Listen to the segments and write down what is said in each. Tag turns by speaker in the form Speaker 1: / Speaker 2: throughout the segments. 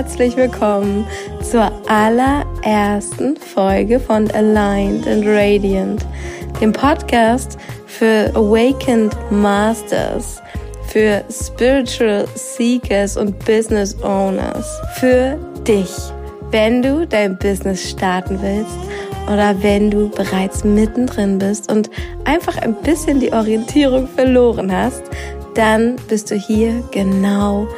Speaker 1: herzlich willkommen zur allerersten Folge von Aligned and Radiant, dem Podcast für Awakened Masters, für Spiritual Seekers und Business Owners, für dich, wenn du dein Business starten willst oder wenn du bereits mittendrin bist und einfach ein bisschen die Orientierung verloren hast, dann bist du hier genau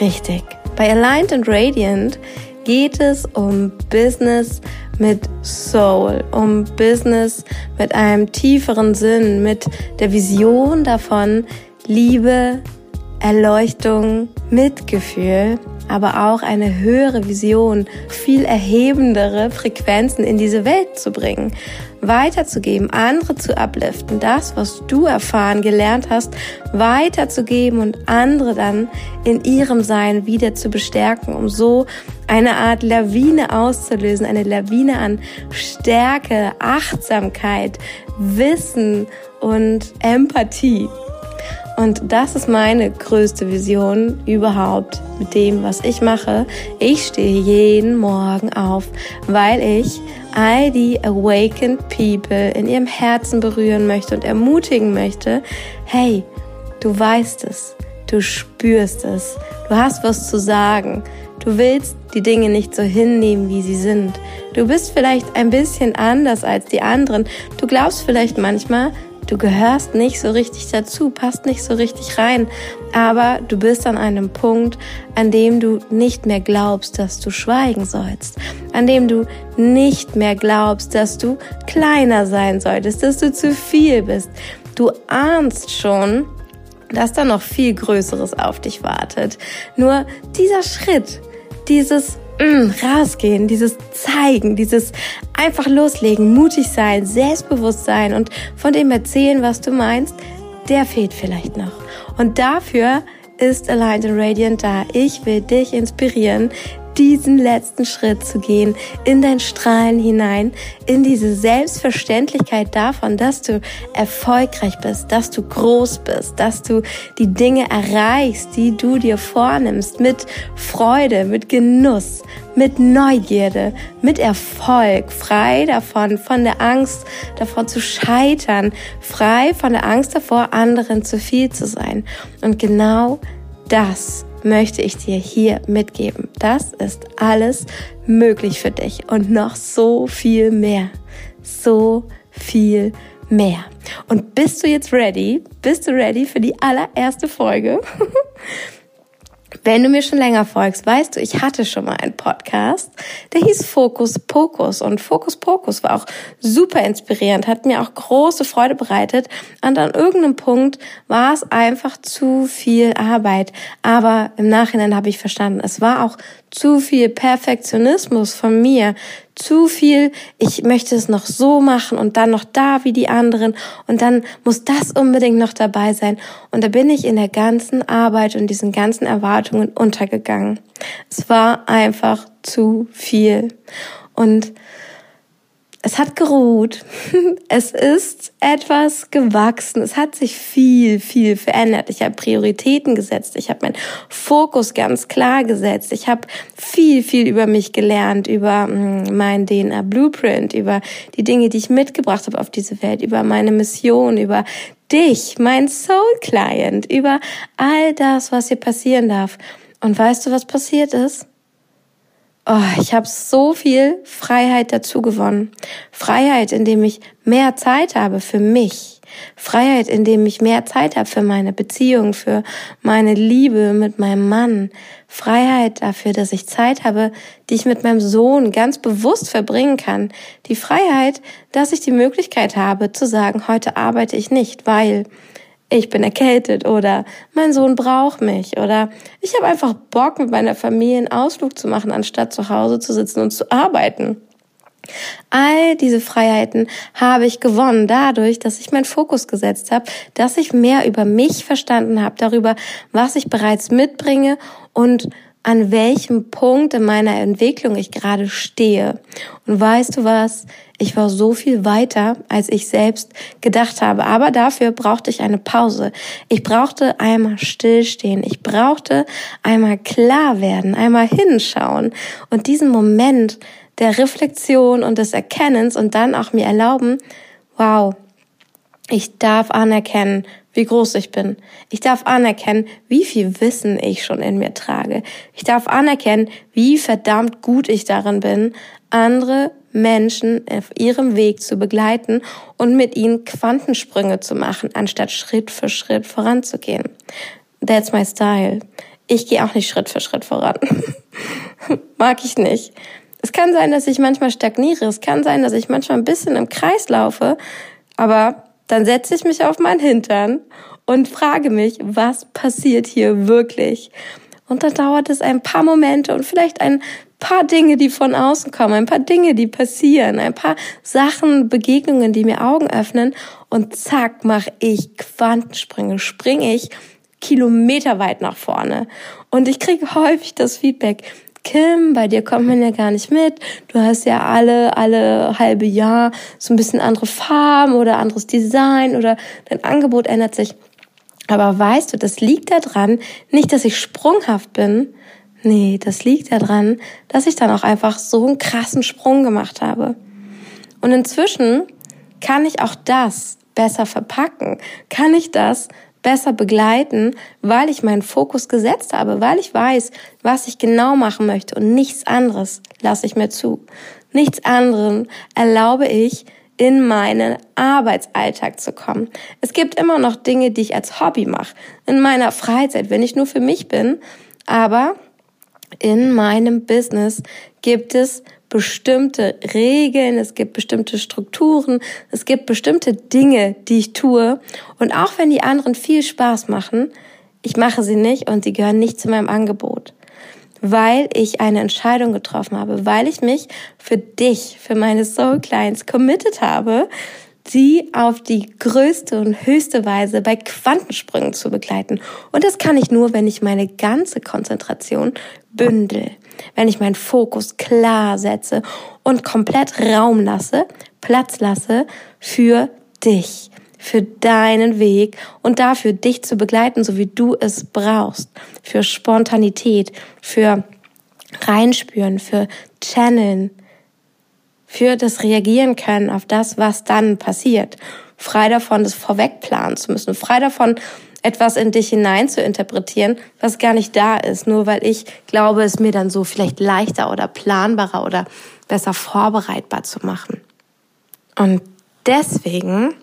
Speaker 1: richtig. Bei Aligned and Radiant geht es um Business mit Soul, um Business mit einem tieferen Sinn, mit der Vision davon, Liebe, Erleuchtung, Mitgefühl aber auch eine höhere Vision, viel erhebendere Frequenzen in diese Welt zu bringen, weiterzugeben, andere zu upliften, das, was du erfahren, gelernt hast, weiterzugeben und andere dann in ihrem Sein wieder zu bestärken, um so eine Art Lawine auszulösen, eine Lawine an Stärke, Achtsamkeit, Wissen und Empathie. Und das ist meine größte Vision überhaupt mit dem, was ich mache. Ich stehe jeden Morgen auf, weil ich all die awakened people in ihrem Herzen berühren möchte und ermutigen möchte, hey, du weißt es, du spürst es, du hast was zu sagen, du willst die Dinge nicht so hinnehmen, wie sie sind. Du bist vielleicht ein bisschen anders als die anderen. Du glaubst vielleicht manchmal, Du gehörst nicht so richtig dazu, passt nicht so richtig rein, aber du bist an einem Punkt, an dem du nicht mehr glaubst, dass du schweigen sollst, an dem du nicht mehr glaubst, dass du kleiner sein solltest, dass du zu viel bist. Du ahnst schon, dass da noch viel Größeres auf dich wartet. Nur dieser Schritt, dieses mm, rausgehen, dieses zeigen, dieses einfach loslegen, mutig sein, selbstbewusst sein und von dem erzählen, was du meinst, der fehlt vielleicht noch. Und dafür ist Aligned and Radiant da. Ich will dich inspirieren, diesen letzten Schritt zu gehen, in dein Strahlen hinein, in diese Selbstverständlichkeit davon, dass du erfolgreich bist, dass du groß bist, dass du die Dinge erreichst, die du dir vornimmst, mit Freude, mit Genuss, mit Neugierde, mit Erfolg, frei davon, von der Angst davor zu scheitern, frei von der Angst davor, anderen zu viel zu sein. Und genau das möchte ich dir hier mitgeben. Das ist alles möglich für dich und noch so viel mehr. So viel mehr. Und bist du jetzt ready? Bist du ready für die allererste Folge? Wenn du mir schon länger folgst, weißt du, ich hatte schon mal einen Podcast, der hieß Fokus Pokus. Und Fokus Pokus war auch super inspirierend, hat mir auch große Freude bereitet. Und an irgendeinem Punkt war es einfach zu viel Arbeit, aber im Nachhinein habe ich verstanden, es war auch zu viel Perfektionismus von mir, zu viel, ich möchte es noch so machen und dann noch da wie die anderen und dann muss das unbedingt noch dabei sein. Und da bin ich in der ganzen Arbeit und diesen ganzen Erwartungen untergegangen. Es war einfach zu viel. Und es hat geruht. Es ist etwas gewachsen. Es hat sich viel, viel verändert. Ich habe Prioritäten gesetzt. Ich habe meinen Fokus ganz klar gesetzt. Ich habe viel, viel über mich gelernt, über mm, mein DNA Blueprint, über die Dinge, die ich mitgebracht habe auf diese Welt, über meine Mission, über dich, mein Soul Client, über all das, was hier passieren darf. Und weißt du, was passiert ist? Oh, ich habe so viel Freiheit dazu gewonnen. Freiheit, indem ich mehr Zeit habe für mich. Freiheit, indem ich mehr Zeit habe für meine Beziehung, für meine Liebe mit meinem Mann. Freiheit dafür, dass ich Zeit habe, die ich mit meinem Sohn ganz bewusst verbringen kann. Die Freiheit, dass ich die Möglichkeit habe zu sagen, heute arbeite ich nicht, weil ich bin erkältet oder mein Sohn braucht mich oder ich habe einfach Bock, mit meiner Familie einen Ausflug zu machen, anstatt zu Hause zu sitzen und zu arbeiten. All diese Freiheiten habe ich gewonnen dadurch, dass ich meinen Fokus gesetzt habe, dass ich mehr über mich verstanden habe, darüber, was ich bereits mitbringe und an welchem Punkt in meiner Entwicklung ich gerade stehe. Und weißt du was? Ich war so viel weiter, als ich selbst gedacht habe. Aber dafür brauchte ich eine Pause. Ich brauchte einmal stillstehen. Ich brauchte einmal klar werden, einmal hinschauen und diesen Moment der Reflexion und des Erkennens und dann auch mir erlauben, wow, ich darf anerkennen, wie groß ich bin. Ich darf anerkennen, wie viel Wissen ich schon in mir trage. Ich darf anerkennen, wie verdammt gut ich darin bin, andere Menschen auf ihrem Weg zu begleiten und mit ihnen Quantensprünge zu machen, anstatt Schritt für Schritt voranzugehen. That's my style. Ich gehe auch nicht Schritt für Schritt voran. Mag ich nicht. Es kann sein, dass ich manchmal stagniere. Es kann sein, dass ich manchmal ein bisschen im Kreis laufe. Aber dann setze ich mich auf meinen Hintern und frage mich, was passiert hier wirklich? Und da dauert es ein paar Momente und vielleicht ein paar Dinge, die von außen kommen, ein paar Dinge, die passieren, ein paar Sachen, Begegnungen, die mir Augen öffnen und zack, mache ich Quantensprünge, springe ich kilometerweit nach vorne. Und ich kriege häufig das Feedback, Kim, bei dir kommt man ja gar nicht mit. Du hast ja alle, alle halbe Jahr so ein bisschen andere Farben oder anderes Design oder dein Angebot ändert sich. Aber weißt du, das liegt daran, nicht, dass ich sprunghaft bin. Nee, das liegt daran, dass ich dann auch einfach so einen krassen Sprung gemacht habe. Und inzwischen kann ich auch das besser verpacken. Kann ich das besser begleiten, weil ich meinen Fokus gesetzt habe, weil ich weiß, was ich genau machen möchte und nichts anderes lasse ich mir zu. Nichts anderem erlaube ich, in meinen Arbeitsalltag zu kommen. Es gibt immer noch Dinge, die ich als Hobby mache, in meiner Freizeit, wenn ich nur für mich bin, aber in meinem Business gibt es bestimmte Regeln, es gibt bestimmte Strukturen, es gibt bestimmte Dinge, die ich tue. Und auch wenn die anderen viel Spaß machen, ich mache sie nicht und sie gehören nicht zu meinem Angebot. Weil ich eine Entscheidung getroffen habe, weil ich mich für dich, für meine Soul Clients committed habe, sie auf die größte und höchste Weise bei Quantensprüngen zu begleiten. Und das kann ich nur, wenn ich meine ganze Konzentration bündel. Wenn ich meinen Fokus klar setze und komplett Raum lasse, Platz lasse für dich, für deinen Weg und dafür dich zu begleiten, so wie du es brauchst, für Spontanität, für Reinspüren, für Channeln, für das Reagieren können auf das, was dann passiert. Frei davon, das vorwegplanen zu müssen, frei davon, etwas in dich hinein zu interpretieren, was gar nicht da ist, nur weil ich glaube, es mir dann so vielleicht leichter oder planbarer oder besser vorbereitbar zu machen. Und deswegen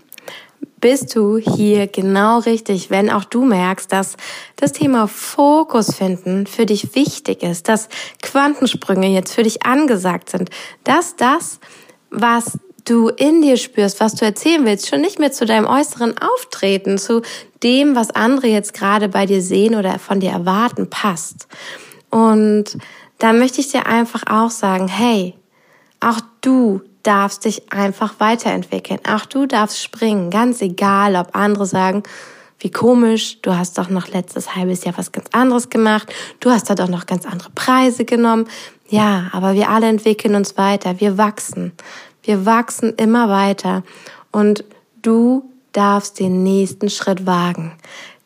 Speaker 1: bist du hier genau richtig, wenn auch du merkst, dass das Thema Fokus finden für dich wichtig ist, dass Quantensprünge jetzt für dich angesagt sind, dass das, was du in dir spürst, was du erzählen willst, schon nicht mehr zu deinem äußeren Auftreten, zu dem, was andere jetzt gerade bei dir sehen oder von dir erwarten, passt. Und da möchte ich dir einfach auch sagen, hey, auch du darfst dich einfach weiterentwickeln. Auch du darfst springen, ganz egal, ob andere sagen, wie komisch, du hast doch noch letztes halbes Jahr was ganz anderes gemacht, du hast da doch noch ganz andere Preise genommen. Ja, aber wir alle entwickeln uns weiter, wir wachsen. Wir wachsen immer weiter und du darfst den nächsten Schritt wagen.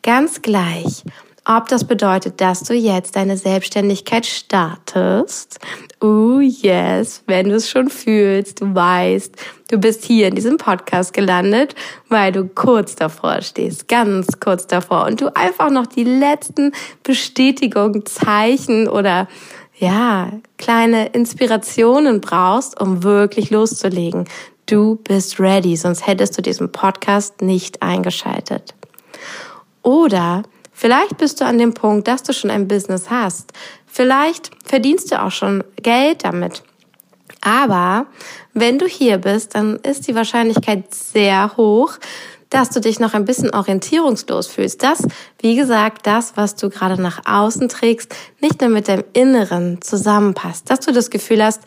Speaker 1: Ganz gleich, ob das bedeutet, dass du jetzt deine Selbstständigkeit startest. Oh yes, wenn du es schon fühlst, du weißt, du bist hier in diesem Podcast gelandet, weil du kurz davor stehst, ganz kurz davor und du einfach noch die letzten Bestätigungen, Zeichen oder ja, kleine Inspirationen brauchst, um wirklich loszulegen. Du bist ready, sonst hättest du diesen Podcast nicht eingeschaltet. Oder vielleicht bist du an dem Punkt, dass du schon ein Business hast. Vielleicht verdienst du auch schon Geld damit. Aber wenn du hier bist, dann ist die Wahrscheinlichkeit sehr hoch, dass du dich noch ein bisschen orientierungslos fühlst. Dass, wie gesagt, das, was du gerade nach außen trägst, nicht mehr mit deinem Inneren zusammenpasst. Dass du das Gefühl hast,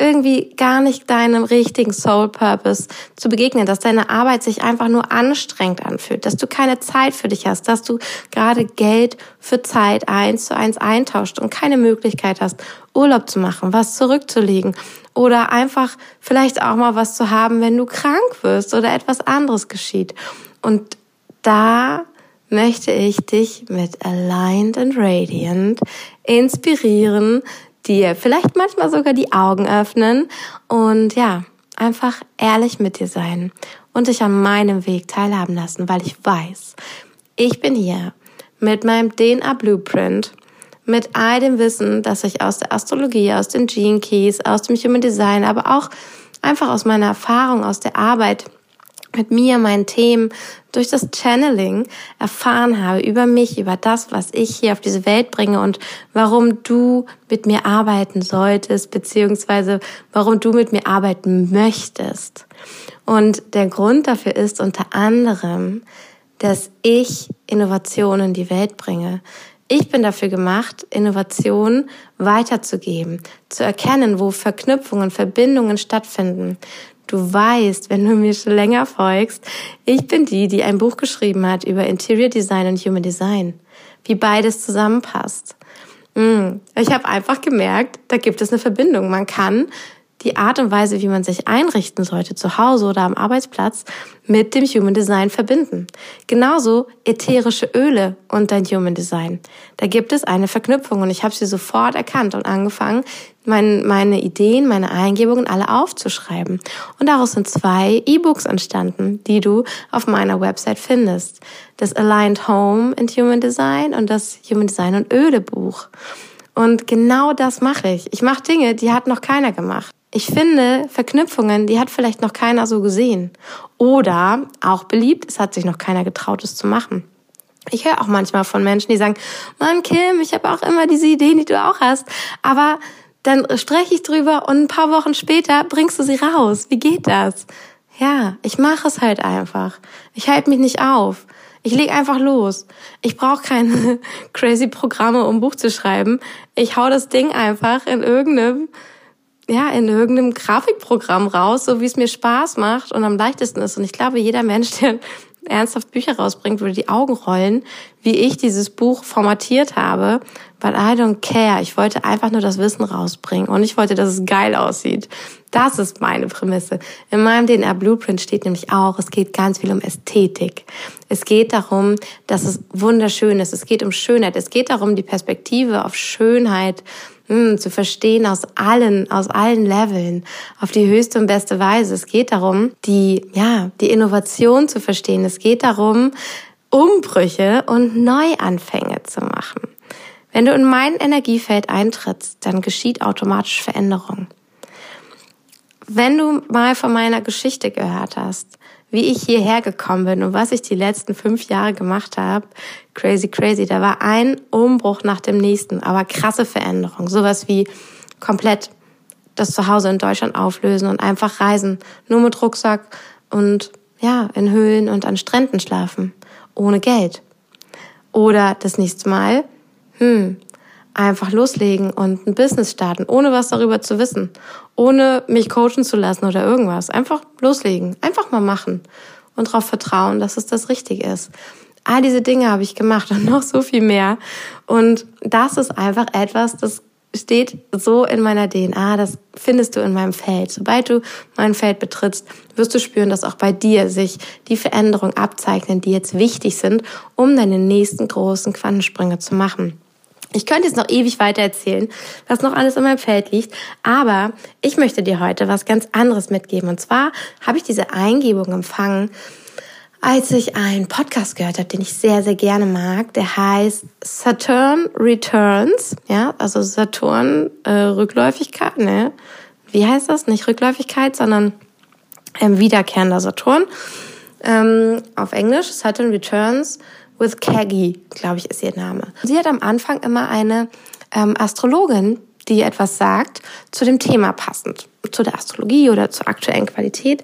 Speaker 1: irgendwie gar nicht deinem richtigen Soul Purpose zu begegnen, dass deine Arbeit sich einfach nur anstrengend anfühlt, dass du keine Zeit für dich hast, dass du gerade Geld für Zeit eins zu eins eintauscht und keine Möglichkeit hast, Urlaub zu machen, was zurückzulegen oder einfach vielleicht auch mal was zu haben, wenn du krank wirst oder etwas anderes geschieht. Und da möchte ich dich mit Aligned and Radiant inspirieren, dir vielleicht manchmal sogar die Augen öffnen und ja, einfach ehrlich mit dir sein und dich an meinem Weg teilhaben lassen, weil ich weiß, ich bin hier mit meinem DNA Blueprint, mit all dem Wissen, das ich aus der Astrologie, aus den Gene Keys, aus dem Human Design, aber auch einfach aus meiner Erfahrung, aus der Arbeit mit mir, meinen Themen, durch das Channeling erfahren habe über mich, über das, was ich hier auf diese Welt bringe und warum du mit mir arbeiten solltest, beziehungsweise warum du mit mir arbeiten möchtest. Und der Grund dafür ist unter anderem, dass ich Innovationen in die Welt bringe. Ich bin dafür gemacht, Innovationen weiterzugeben, zu erkennen, wo Verknüpfungen, Verbindungen stattfinden. Du weißt, wenn du mir schon länger folgst, ich bin die, die ein Buch geschrieben hat über Interior Design und Human Design, wie beides zusammenpasst. Mm, ich habe einfach gemerkt, da gibt es eine Verbindung. Man kann die Art und Weise, wie man sich einrichten sollte, zu Hause oder am Arbeitsplatz, mit dem Human Design verbinden. Genauso ätherische Öle und dein Human Design. Da gibt es eine Verknüpfung und ich habe sie sofort erkannt und angefangen, mein, meine Ideen, meine Eingebungen alle aufzuschreiben. Und daraus sind zwei E-Books entstanden, die du auf meiner Website findest. Das Aligned Home and Human Design und das Human Design und Öle Buch. Und genau das mache ich. Ich mache Dinge, die hat noch keiner gemacht. Ich finde Verknüpfungen, die hat vielleicht noch keiner so gesehen. Oder auch beliebt, es hat sich noch keiner getraut, es zu machen. Ich höre auch manchmal von Menschen, die sagen, Mann, Kim, ich habe auch immer diese Ideen, die du auch hast. Aber dann spreche ich drüber und ein paar Wochen später bringst du sie raus. Wie geht das? Ja, ich mache es halt einfach. Ich halte mich nicht auf. Ich leg einfach los. Ich brauche keine crazy Programme, um Buch zu schreiben. Ich hau das Ding einfach in irgendeinem ja, in irgendeinem Grafikprogramm raus, so wie es mir Spaß macht und am leichtesten ist. Und ich glaube, jeder Mensch, der ernsthaft Bücher rausbringt, würde die Augen rollen, wie ich dieses Buch formatiert habe, weil I don't care. Ich wollte einfach nur das Wissen rausbringen und ich wollte, dass es geil aussieht. Das ist meine Prämisse. In meinem DNA Blueprint steht nämlich auch, es geht ganz viel um Ästhetik. Es geht darum, dass es wunderschön ist. Es geht um Schönheit. Es geht darum, die Perspektive auf Schönheit mh, hm, zu verstehen aus allen, aus allen Leveln, auf die höchste und beste Weise. Es geht darum, die, ja, die Innovation zu verstehen. Es geht darum, Umbrüche und Neuanfänge zu machen. Wenn du in mein Energiefeld eintrittst, dann geschieht automatisch Veränderung. Wenn du mal von meiner Geschichte gehört hast, wie ich hierher gekommen bin und was ich die letzten fünf Jahre gemacht habe, crazy, crazy. Da war ein Umbruch nach dem nächsten, aber krasse Veränderung. Sowas wie komplett das Zuhause in Deutschland auflösen und einfach reisen. Nur mit Rucksack und ja, in Höhlen und an Stränden schlafen. Ohne Geld. Oder das nächste Mal, hm, einfach loslegen und ein Business starten, ohne was darüber zu wissen, ohne mich coachen zu lassen oder irgendwas. Einfach loslegen, einfach mal machen und darauf vertrauen, dass es das Richtige ist. All diese Dinge habe ich gemacht und noch so viel mehr. Und das ist einfach etwas, das steht so in meiner DNA, das findest du in meinem Feld. Sobald du mein Feld betrittst, wirst du spüren, dass auch bei dir sich die Veränderungen abzeichnen, die jetzt wichtig sind, um deine nächsten großen Quantensprünge zu machen. Ich könnte jetzt noch ewig weiter erzählen, was noch alles in meinem Feld liegt, aber ich möchte dir heute was ganz anderes mitgeben. Und zwar habe ich diese Eingebung empfangen, als ich einen Podcast gehört habe, den ich sehr, sehr gerne mag. Der heißt Saturn Returns. Ja, also Saturn äh, Rückläufigkeit, ne? Wie heißt das? Nicht Rückläufigkeit, sondern ähm, wiederkehrender Saturn. Ähm, auf Englisch Saturn Returns with Kaggy, glaube ich, ist ihr Name. Sie hat am Anfang immer eine ähm, Astrologin, die etwas sagt, zu dem Thema passend, zu der Astrologie oder zur aktuellen Qualität.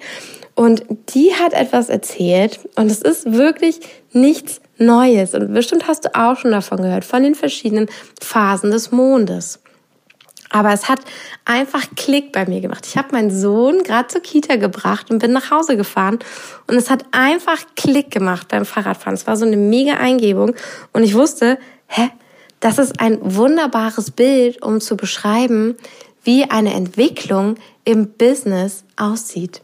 Speaker 1: Und die hat etwas erzählt und es ist wirklich nichts Neues. Und bestimmt hast du auch schon davon gehört, von den verschiedenen Phasen des Mondes. Aber es hat einfach Klick bei mir gemacht. Ich habe meinen Sohn gerade zur Kita gebracht und bin nach Hause gefahren. Und es hat einfach Klick gemacht beim Fahrradfahren. Es war so eine mega Eingebung. Und ich wusste, hä, das ist ein wunderbares Bild, um zu beschreiben, wie eine Entwicklung im Business aussieht.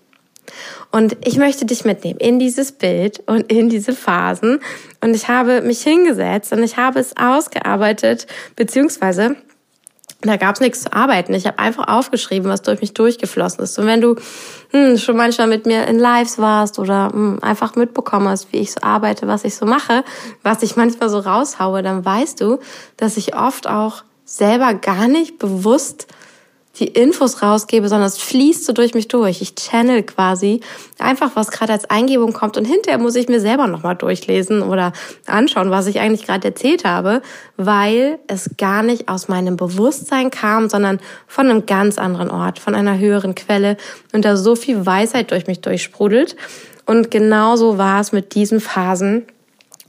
Speaker 1: Und ich möchte dich mitnehmen in dieses Bild und in diese Phasen. Und ich habe mich hingesetzt und ich habe es ausgearbeitet, beziehungsweise da gab es nichts zu arbeiten. Ich habe einfach aufgeschrieben, was durch mich durchgeflossen ist. Und wenn du hm, schon manchmal mit mir in Lives warst oder hm, einfach mitbekommen hast, wie ich so arbeite, was ich so mache, was ich manchmal so raushaue, dann weißt du, dass ich oft auch selber gar nicht bewusst die Infos rausgebe, sondern es fließt so durch mich durch. Ich channel quasi einfach, was gerade als Eingebung kommt und hinterher muss ich mir selber nochmal durchlesen oder anschauen, was ich eigentlich gerade erzählt habe, weil es gar nicht aus meinem Bewusstsein kam, sondern von einem ganz anderen Ort, von einer höheren Quelle und da so viel Weisheit durch mich durchsprudelt. Und genauso war es mit diesen Phasen.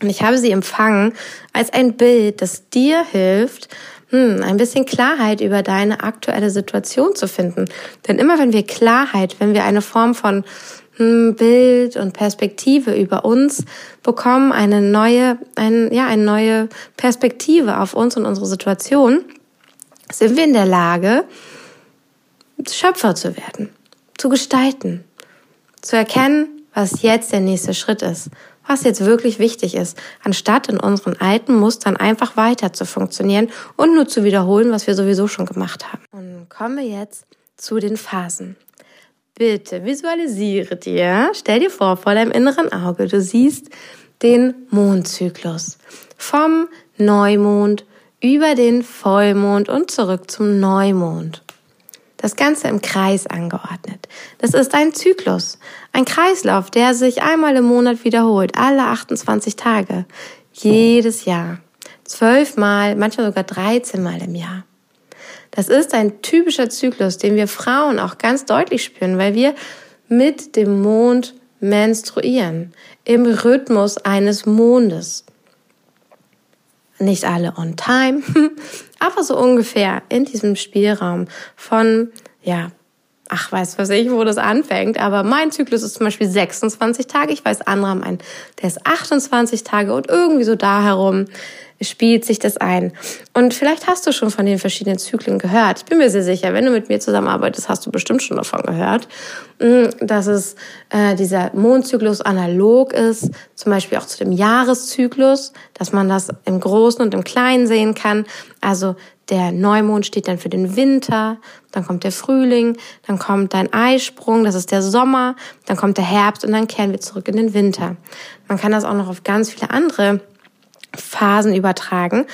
Speaker 1: Und ich habe sie empfangen als ein Bild, das dir hilft, hm, ein bisschen Klarheit über deine aktuelle Situation zu finden. Denn immer wenn wir Klarheit, wenn wir eine Form von hm, Bild und Perspektive über uns bekommen, eine neue, ein, ja, eine neue Perspektive auf uns und unsere Situation, sind wir in der Lage, Schöpfer zu werden, zu gestalten, zu erkennen, was jetzt der nächste Schritt ist was jetzt wirklich wichtig ist, anstatt in unseren alten Mustern einfach weiter zu funktionieren und nur zu wiederholen, was wir sowieso schon gemacht haben. Und kommen wir jetzt zu den Phasen. Bitte visualisiere dir, stell dir vor, vor deinem inneren Auge, du siehst den Mondzyklus. Vom Neumond über den Vollmond und zurück zum Neumond. Das Ganze im Kreis angeordnet. Das ist ein Zyklus, ein Kreislauf, der sich einmal im Monat wiederholt, alle 28 Tage, jedes Jahr. Zwölfmal, manchmal sogar 13 Mal im Jahr. Das ist ein typischer Zyklus, den wir Frauen auch ganz deutlich spüren, weil wir mit dem Mond menstruieren, im Rhythmus eines Mondes. Nicht alle on time, aber so ungefähr in diesem Spielraum von, ja, ach, weiß was ich, wo das anfängt, aber mein Zyklus ist zum Beispiel 26 Tage. Ich weiß, andere haben einen, der ist 28 Tage und irgendwie so da herum spielt sich das ein. Und vielleicht hast du schon von den verschiedenen Zyklen gehört. Ich bin mir sehr sicher, wenn du mit mir zusammenarbeitest, hast du bestimmt schon davon gehört, mm, dass es äh, dieser Mondzyklus analog ist, zum Beispiel auch zu dem Jahreszyklus, dass man das im Großen und im Kleinen sehen kann. Also der Neumond steht dann für den Winter, dann kommt der Frühling, dann kommt dein Eisprung, das ist der Sommer, dann kommt der Herbst und dann kehren wir zurück in den Winter. Man kann das auch noch auf ganz viele andere Phasen übertragen.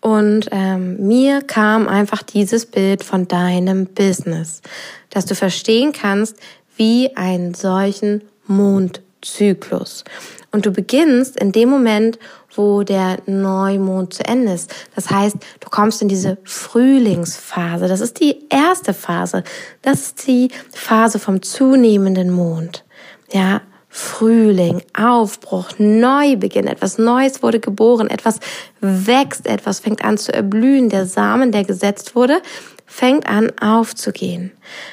Speaker 1: Und ähm, mir kam einfach dieses Bild von deinem Business, dass du verstehen kannst, wie einen solchen Mondzyklus. Und du beginnst in dem Moment, wo der Neumond zu Ende ist. Das heißt, du kommst in diese Frühlingsphase. Das ist die erste Phase. Das ist die Phase vom zunehmenden Mond. Ja, Frühling, Aufbruch, Neubeginn, etwas Neues wurde geboren, etwas wächst, etwas fängt an zu erblühen, der Samen, der gesetzt wurde, fängt an aufzugehen.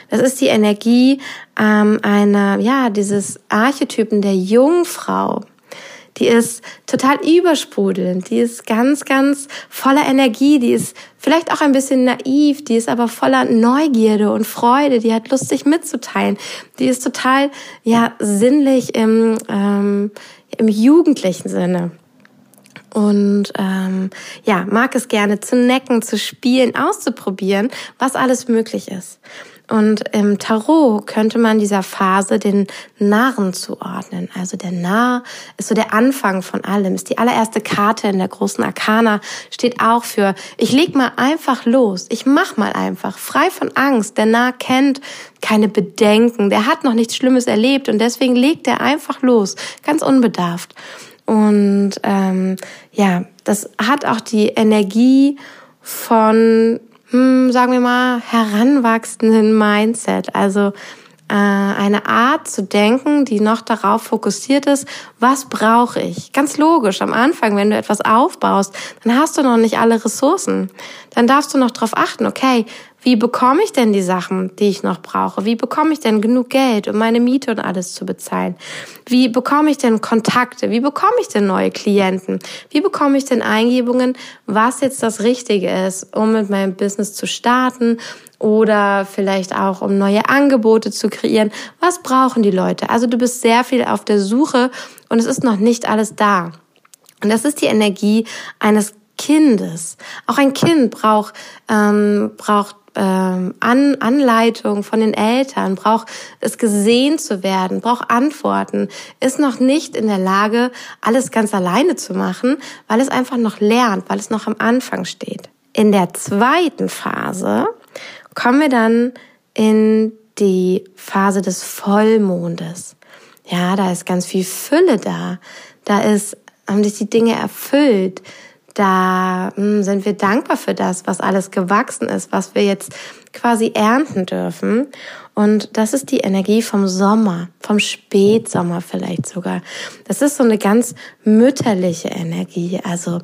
Speaker 1: Das ist die Energie ähm, einer, ja, dieses Archetypen der Jungfrau die ist total übersprudelnd, die ist ganz, ganz voller Energie, die ist vielleicht auch ein bisschen naiv, die ist aber voller Neugierde und Freude, die hat Lust, sich mitzuteilen, die ist total, ja, sinnlich im, ähm, im jugendlichen Sinne und ähm, ja, mag es gerne zu necken, zu spielen, auszuprobieren, was alles möglich ist. Und im Tarot könnte man dieser Phase den Narren zuordnen. Also der Narr ist so der Anfang von allem, ist die allererste Karte in der großen Arkana, steht auch für, ich leg mal einfach los, ich mach mal einfach, frei von Angst. Der Narr kennt keine Bedenken, der hat noch nichts Schlimmes erlebt und deswegen legt er einfach los, ganz unbedarft. Und ähm, ja, das hat auch die Energie von hm, sagen wir mal, heranwachsenden Mindset. Also äh, eine Art zu denken, die noch darauf fokussiert ist, was brauche ich? Ganz logisch, am Anfang, wenn du etwas aufbaust, dann hast du noch nicht alle Ressourcen. Dann darfst du noch darauf achten, okay, Wie bekomme ich denn die Sachen, die ich noch brauche? Wie bekomme ich denn genug Geld, um meine Miete und alles zu bezahlen? Wie bekomme ich denn Kontakte? Wie bekomme ich denn neue Klienten? Wie bekomme ich denn Eingebungen, was jetzt das Richtige ist, um mit meinem Business zu starten oder vielleicht auch um neue Angebote zu kreieren? Was brauchen die Leute? Also du bist sehr viel auf der Suche und es ist noch nicht alles da. Und das ist die Energie eines Kindes. Auch ein Kind braucht, ähm, braucht ähm, An Anleitung von den Eltern, braucht es gesehen zu werden, braucht Antworten, ist noch nicht in der Lage, alles ganz alleine zu machen, weil es einfach noch lernt, weil es noch am Anfang steht. In der zweiten Phase kommen wir dann in die Phase des Vollmondes. Ja, da ist ganz viel Fülle da. Da ist, haben sich die Dinge erfüllt da hm, sind wir dankbar für das, was alles gewachsen ist, was wir jetzt quasi ernten dürfen. Und das ist die Energie vom Sommer, vom Spätsommer vielleicht sogar. Das ist so eine ganz mütterliche Energie, also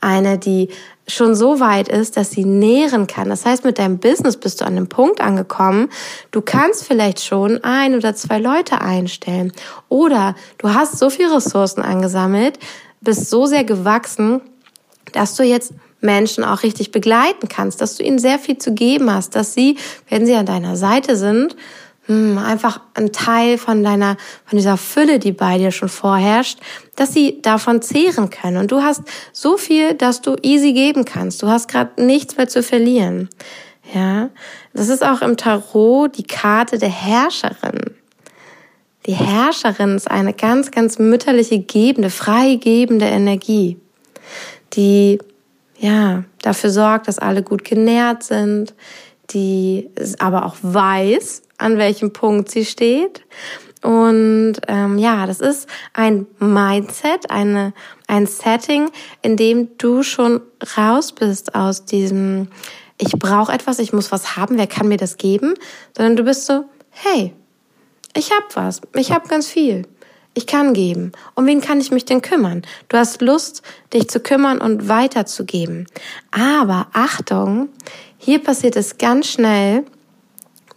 Speaker 1: eine, die schon so weit ist, dass sie nähren kann. Das heißt, mit deinem Business bist du an einem Punkt angekommen. Du kannst vielleicht schon ein oder zwei Leute einstellen. Oder du hast so viele Ressourcen angesammelt, bist so sehr gewachsen, dass du jetzt Menschen auch richtig begleiten kannst, dass du ihnen sehr viel zu geben hast, dass sie, wenn sie an deiner Seite sind, hm, einfach ein Teil von deiner, von dieser Fülle, die bei dir schon vorherrscht, dass sie davon zehren können. Und du hast so viel, dass du easy geben kannst. Du hast gerade nichts mehr zu verlieren. Ja, das ist auch im Tarot die Karte der Herrscherin. Die Herrscherin ist eine ganz, ganz mütterliche, gebende, freigebende Energie die ja dafür sorgt, dass alle gut genährt sind, die aber auch weiß, an welchem Punkt sie steht. Und ähm, ja, das ist ein Mindset, eine, ein Setting, in dem du schon raus bist aus diesem, ich brauche etwas, ich muss was haben, wer kann mir das geben, sondern du bist so, hey, ich hab was, ich hab ganz viel ich kann geben. Um wen kann ich mich denn kümmern? Du hast Lust, dich zu kümmern und weiterzugeben. Aber Achtung, hier passiert es ganz schnell,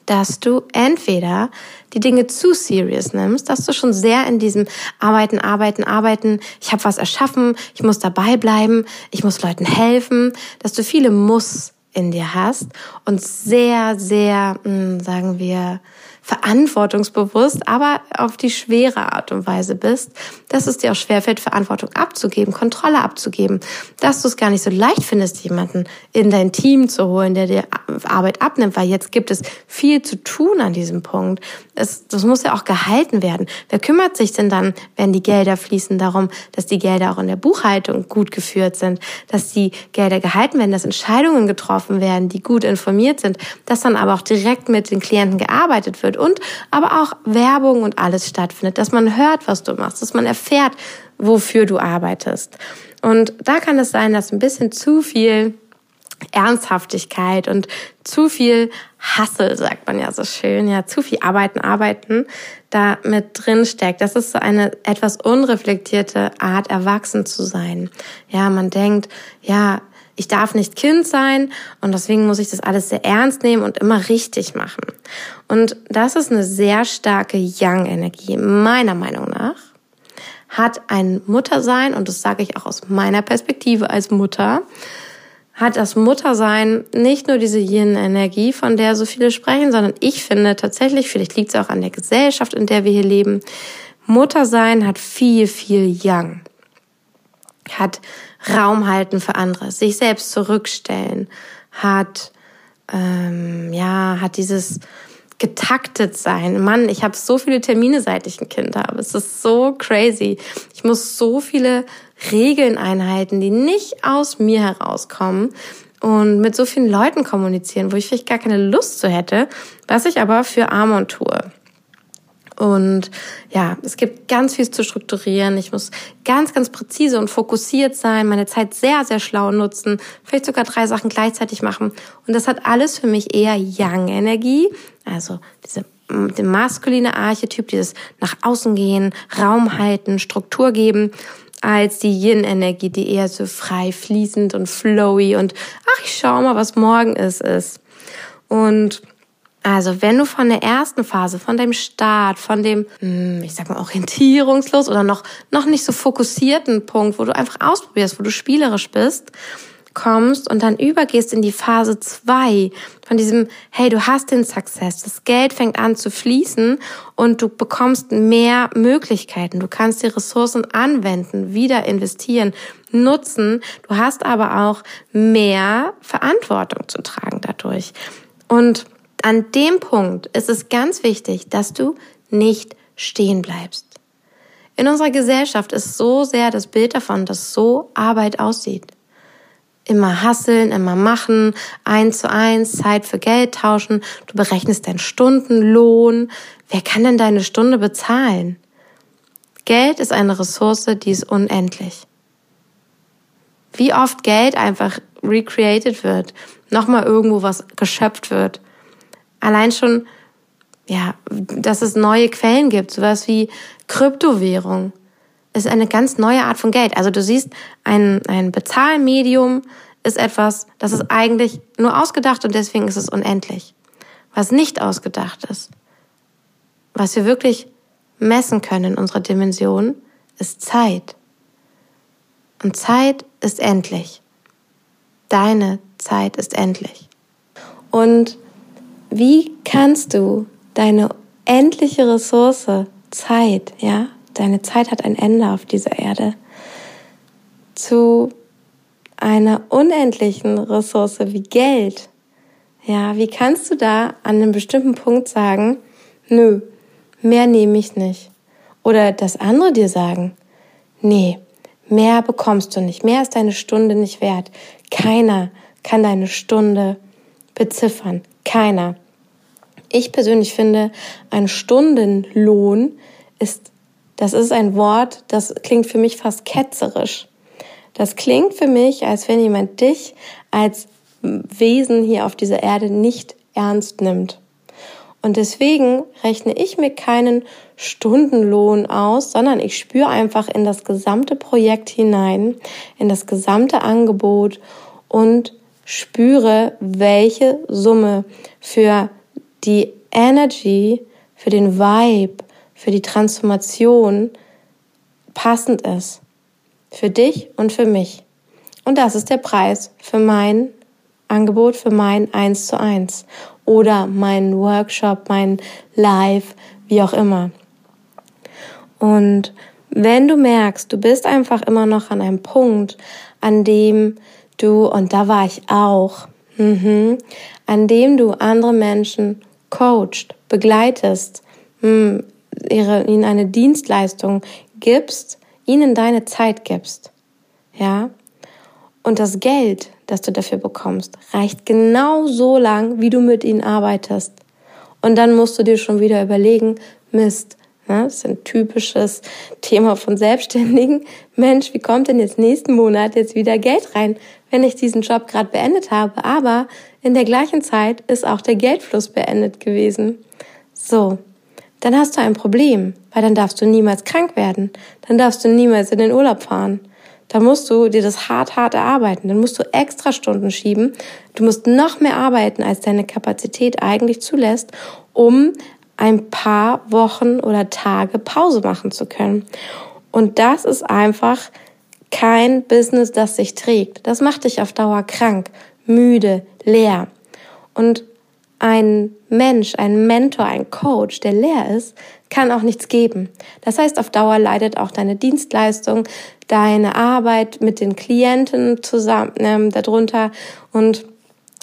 Speaker 1: dass du entweder die Dinge zu serious nimmst, dass du schon sehr in diesem Arbeiten, Arbeiten, Arbeiten, ich habe was erschaffen, ich muss dabei bleiben, ich muss Leuten helfen, dass du viele Muss in dir hast und sehr, sehr, hm, sagen wir, verantwortungsbewusst, aber auf die schwere Art und Weise bist, dass es dir auch schwerfällt, Verantwortung abzugeben, Kontrolle abzugeben, dass du es gar nicht so leicht findest, jemanden in dein Team zu holen, der dir Arbeit abnimmt, weil jetzt gibt es viel zu tun an diesem Punkt. Es, das muss ja auch gehalten werden. Wer kümmert sich denn dann, wenn die Gelder fließen, darum, dass die Gelder auch in der Buchhaltung gut geführt sind, dass die Gelder gehalten werden, dass Entscheidungen getroffen werden, die gut informiert sind, dass dann aber auch direkt mit den Klienten gearbeitet wird und aber auch Werbung und alles stattfindet, dass man hört, was du machst, dass man erfährt, wofür du arbeitest. Und da kann es sein, dass ein bisschen zu viel Ernsthaftigkeit und zu viel Hassel, sagt man ja so schön, ja, zu viel Arbeiten, Arbeiten da mit drin steckt. Das ist so eine etwas unreflektierte Art, erwachsen zu sein. Ja, man denkt, ja, ich darf nicht Kind sein und deswegen muss ich das alles sehr ernst nehmen und immer richtig machen. Und das ist eine sehr starke Young-Energie, meiner Meinung nach. Hat ein Muttersein, und das sage ich auch aus meiner Perspektive als Mutter, hat das Muttersein nicht nur diese Yin-Energie, von der so viele sprechen, sondern ich finde tatsächlich, vielleicht liegt es auch an der Gesellschaft, in der wir hier leben, Muttersein hat viel, viel Yang. Hat Raum halten für andere, sich selbst zurückstellen, hat ähm, ja hat dieses getaktet sein. Mann, ich habe so viele Termine, seit ich ein Kind habe. Es ist so crazy. Ich muss so viele Regeln einhalten, die nicht aus mir herauskommen und mit so vielen Leuten kommunizieren, wo ich vielleicht gar keine Lust zu hätte, was ich aber für Amon tue. Und ja, es gibt ganz viel zu strukturieren. Ich muss ganz, ganz präzise und fokussiert sein, meine Zeit sehr, sehr schlau nutzen, vielleicht sogar drei Sachen gleichzeitig machen. Und das hat alles für mich eher Yang-Energie, also diese der maskuline Archetyp, dieses nach außen gehen, Raum halten, Struktur geben, als die Yin-Energie, die eher so frei fließend und flowy und ach, ich schau mal, was morgen ist, ist. Und also wenn du von der ersten Phase, von dem Start, von dem, hm, ich sag mal, orientierungslos oder noch, noch nicht so fokussierten Punkt, wo du einfach ausprobierst, wo du spielerisch bist, kommst und dann übergehst in die Phase zwei von diesem, hey, du hast den Success, das Geld fängt an zu fließen und du bekommst mehr Möglichkeiten. Du kannst die Ressourcen anwenden, wieder investieren, nutzen. Du hast aber auch mehr Verantwortung zu tragen dadurch. Und an dem Punkt ist es ganz wichtig, dass du nicht stehen bleibst. In unserer Gesellschaft ist so sehr das Bild davon, dass so Arbeit aussieht. Immer hasseln, immer machen, eins zu eins, Zeit für Geld tauschen, du berechnest deinen Stundenlohn. Wer kann denn deine Stunde bezahlen? Geld ist eine Ressource, die ist unendlich. Wie oft Geld einfach recreated wird, nochmal irgendwo was geschöpft wird, Allein schon, ja, dass es neue Quellen gibt, sowas wie Kryptowährung, ist eine ganz neue Art von Geld. Also du siehst, ein, ein Bezahlmedium ist etwas, das ist eigentlich nur ausgedacht und deswegen ist es unendlich. Was nicht ausgedacht ist, was wir wirklich messen können in unserer Dimension, ist Zeit. Und Zeit ist endlich. Deine Zeit ist endlich. Und wie kannst du deine endliche Ressource, Zeit, ja, deine Zeit hat ein Ende auf dieser Erde, zu einer unendlichen Ressource wie Geld, ja, wie kannst du da an einem bestimmten Punkt sagen, nö, mehr nehme ich nicht? Oder das andere dir sagen, nee, mehr bekommst du nicht, mehr ist deine Stunde nicht wert. Keiner kann deine Stunde beziffern. Keiner. Ich persönlich finde, ein Stundenlohn ist, das ist ein Wort, das klingt für mich fast ketzerisch. Das klingt für mich, als wenn jemand dich als Wesen hier auf dieser Erde nicht ernst nimmt. Und deswegen rechne ich mir keinen Stundenlohn aus, sondern ich spüre einfach in das gesamte Projekt hinein, in das gesamte Angebot und spüre, welche Summe für die Energy, für den Vibe, für die Transformation passend ist. Für dich und für mich. Und das ist der Preis für mein Angebot, für mein Eins zu eins oder mein Workshop, mein Live, wie auch immer. Und wenn du merkst, du bist einfach immer noch an einem Punkt, an dem du, und da war ich auch, mhm, an dem du andere Menschen coacht, begleitest, hm, ihre, ihnen eine Dienstleistung gibst, ihnen deine Zeit gibst, ja, und das Geld, das du dafür bekommst, reicht genau so lang, wie du mit ihnen arbeitest. Und dann musst du dir schon wieder überlegen, Mist, Ne? Das ist ein typisches Thema von Selbstständigen. Mensch, wie kommt denn jetzt nächsten Monat jetzt wieder Geld rein, wenn ich diesen Job gerade beendet habe? Aber in der gleichen Zeit ist auch der Geldfluss beendet gewesen. So, dann hast du ein Problem, weil dann darfst du niemals krank werden. Dann darfst du niemals in den Urlaub fahren. Da musst du dir das hart, hart erarbeiten. Dann musst du extra Stunden schieben. Du musst noch mehr arbeiten, als deine Kapazität eigentlich zulässt, um ein paar Wochen oder Tage Pause machen zu können. Und das ist einfach kein Business, das sich trägt. Das macht dich auf Dauer krank, müde, leer. Und ein Mensch, ein Mentor, ein Coach, der leer ist, kann auch nichts geben. Das heißt, auf Dauer leidet auch deine Dienstleistung, deine Arbeit mit den Klienten zusammen ähm, darunter und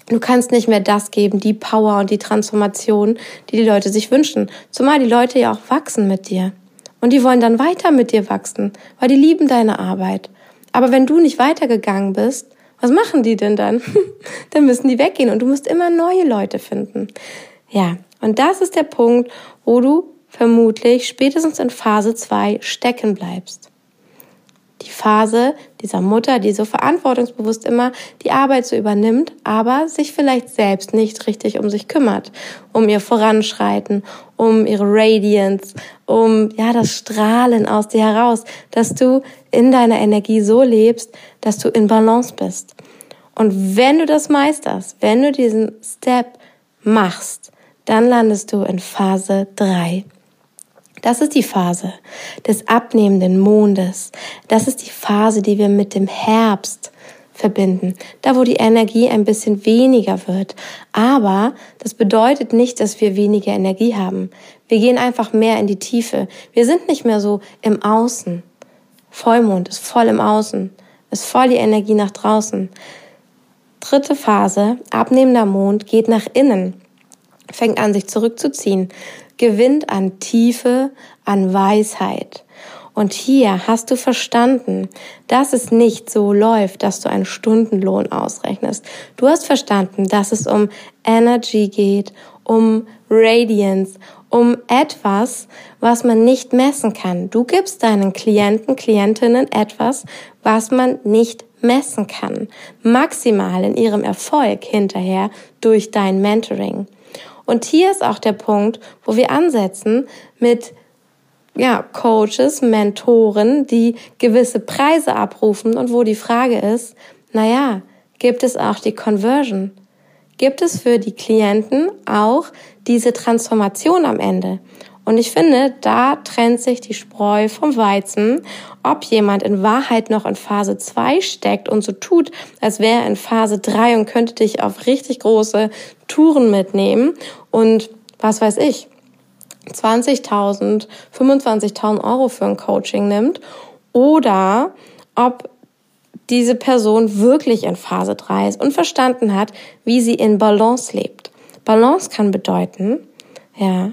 Speaker 1: Du kannst nicht mehr das geben, die Power und die Transformation, die die Leute sich wünschen. Zumal die Leute ja auch wachsen mit dir. Und die wollen dann weiter mit dir wachsen, weil die lieben deine Arbeit. Aber wenn du nicht weitergegangen bist, was machen die denn dann? dann müssen die weggehen und du musst immer neue Leute finden. Ja, und das ist der Punkt, wo du vermutlich spätestens in Phase zwei stecken bleibst die Phase dieser Mutter, die so verantwortungsbewusst immer die Arbeit so übernimmt, aber sich vielleicht selbst nicht richtig um sich kümmert, um ihr Voranschreiten, um ihre Radiance, um ja das Strahlen aus dir heraus, dass du in deiner Energie so lebst, dass du in Balance bist. Und wenn du das meisterst, wenn du diesen Step machst, dann landest du in Phase 3. Das ist die Phase des abnehmenden Mondes. Das ist die Phase, die wir mit dem Herbst verbinden. Da, wo die Energie ein bisschen weniger wird. Aber das bedeutet nicht, dass wir weniger Energie haben. Wir gehen einfach mehr in die Tiefe. Wir sind nicht mehr so im Außen. Vollmond ist voll im Außen, ist voll die Energie nach draußen. Dritte Phase, abnehmender Mond, geht nach innen, fängt an, sich zurückzuziehen, gewinnt an Tiefe, an Weisheit. Und hier hast du verstanden, dass es nicht so läuft, dass du einen Stundenlohn ausrechnest. Du hast verstanden, dass es um Energy geht, um Radiance, um etwas, was man nicht messen kann. Du gibst deinen Klienten, Klientinnen etwas, was man nicht messen kann. Maximal in ihrem Erfolg hinterher durch dein Mentoring. Und hier ist auch der Punkt, wo wir ansetzen mit ja, Coaches, Mentoren, die gewisse Preise abrufen und wo die Frage ist, naja, gibt es auch die Conversion? Gibt es für die Klienten auch diese Transformation am Ende? Und ich finde, da trennt sich die Spreu vom Weizen, ob jemand in Wahrheit noch in Phase 2 steckt und so tut, als wäre er in Phase 3 und könnte dich auf richtig große Touren mitnehmen. Und was weiß ich, 20.000, 25.000 Euro für ein Coaching nimmt. Oder ob diese Person wirklich in Phase 3 ist und verstanden hat, wie sie in Balance lebt. Balance kann bedeuten, ja,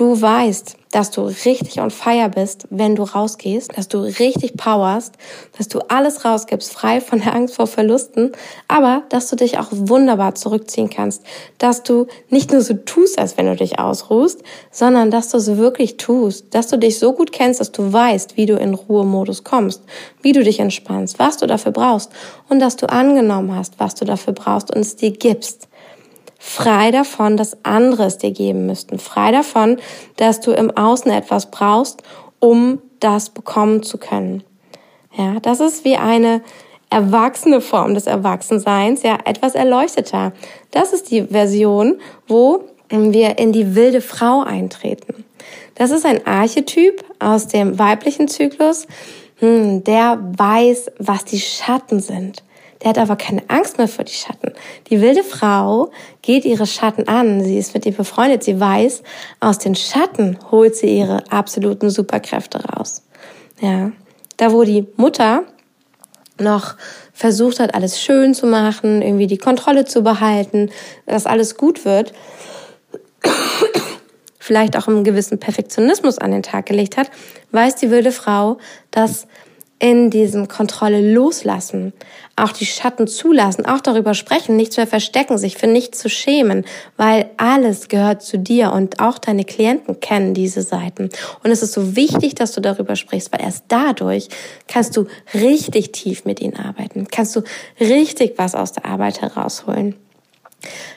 Speaker 1: du weißt, dass du richtig on fire bist, wenn du rausgehst, dass du richtig powerst, dass du alles rausgibst, frei von der Angst vor Verlusten, aber dass du dich auch wunderbar zurückziehen kannst, dass du nicht nur so tust, als wenn du dich ausruhst, sondern dass du es wirklich tust, dass du dich so gut kennst, dass du weißt, wie du in Ruhemodus kommst, wie du dich entspannst, was du dafür brauchst und dass du angenommen hast, was du dafür brauchst und es dir gibst frei davon, dass andere es dir geben müssten, frei davon, dass du im Außen etwas brauchst, um das bekommen zu können. Ja, das ist wie eine erwachsene Form des Erwachsenseins, ja, etwas erleuchteter. Das ist die Version, wo wir in die wilde Frau eintreten. Das ist ein Archetyp aus dem weiblichen Zyklus, hm, der weiß, was die Schatten sind. Der hat aber keine Angst mehr vor die Schatten. Die wilde Frau geht ihre Schatten an. Sie ist mit ihr befreundet. Sie weiß, aus den Schatten holt sie ihre absoluten Superkräfte raus. Ja. Da, wo die Mutter noch versucht hat, alles schön zu machen, irgendwie die Kontrolle zu behalten, dass alles gut wird, vielleicht auch einen gewissen Perfektionismus an den Tag gelegt hat, weiß die wilde Frau, dass in diesem Kontrolle loslassen, auch die Schatten zulassen, auch darüber sprechen, nichts mehr verstecken, sich für nichts zu schämen, weil alles gehört zu dir und auch deine Klienten kennen diese Seiten. Und es ist so wichtig, dass du darüber sprichst, weil erst dadurch kannst du richtig tief mit ihnen arbeiten, kannst du richtig was aus der Arbeit herausholen.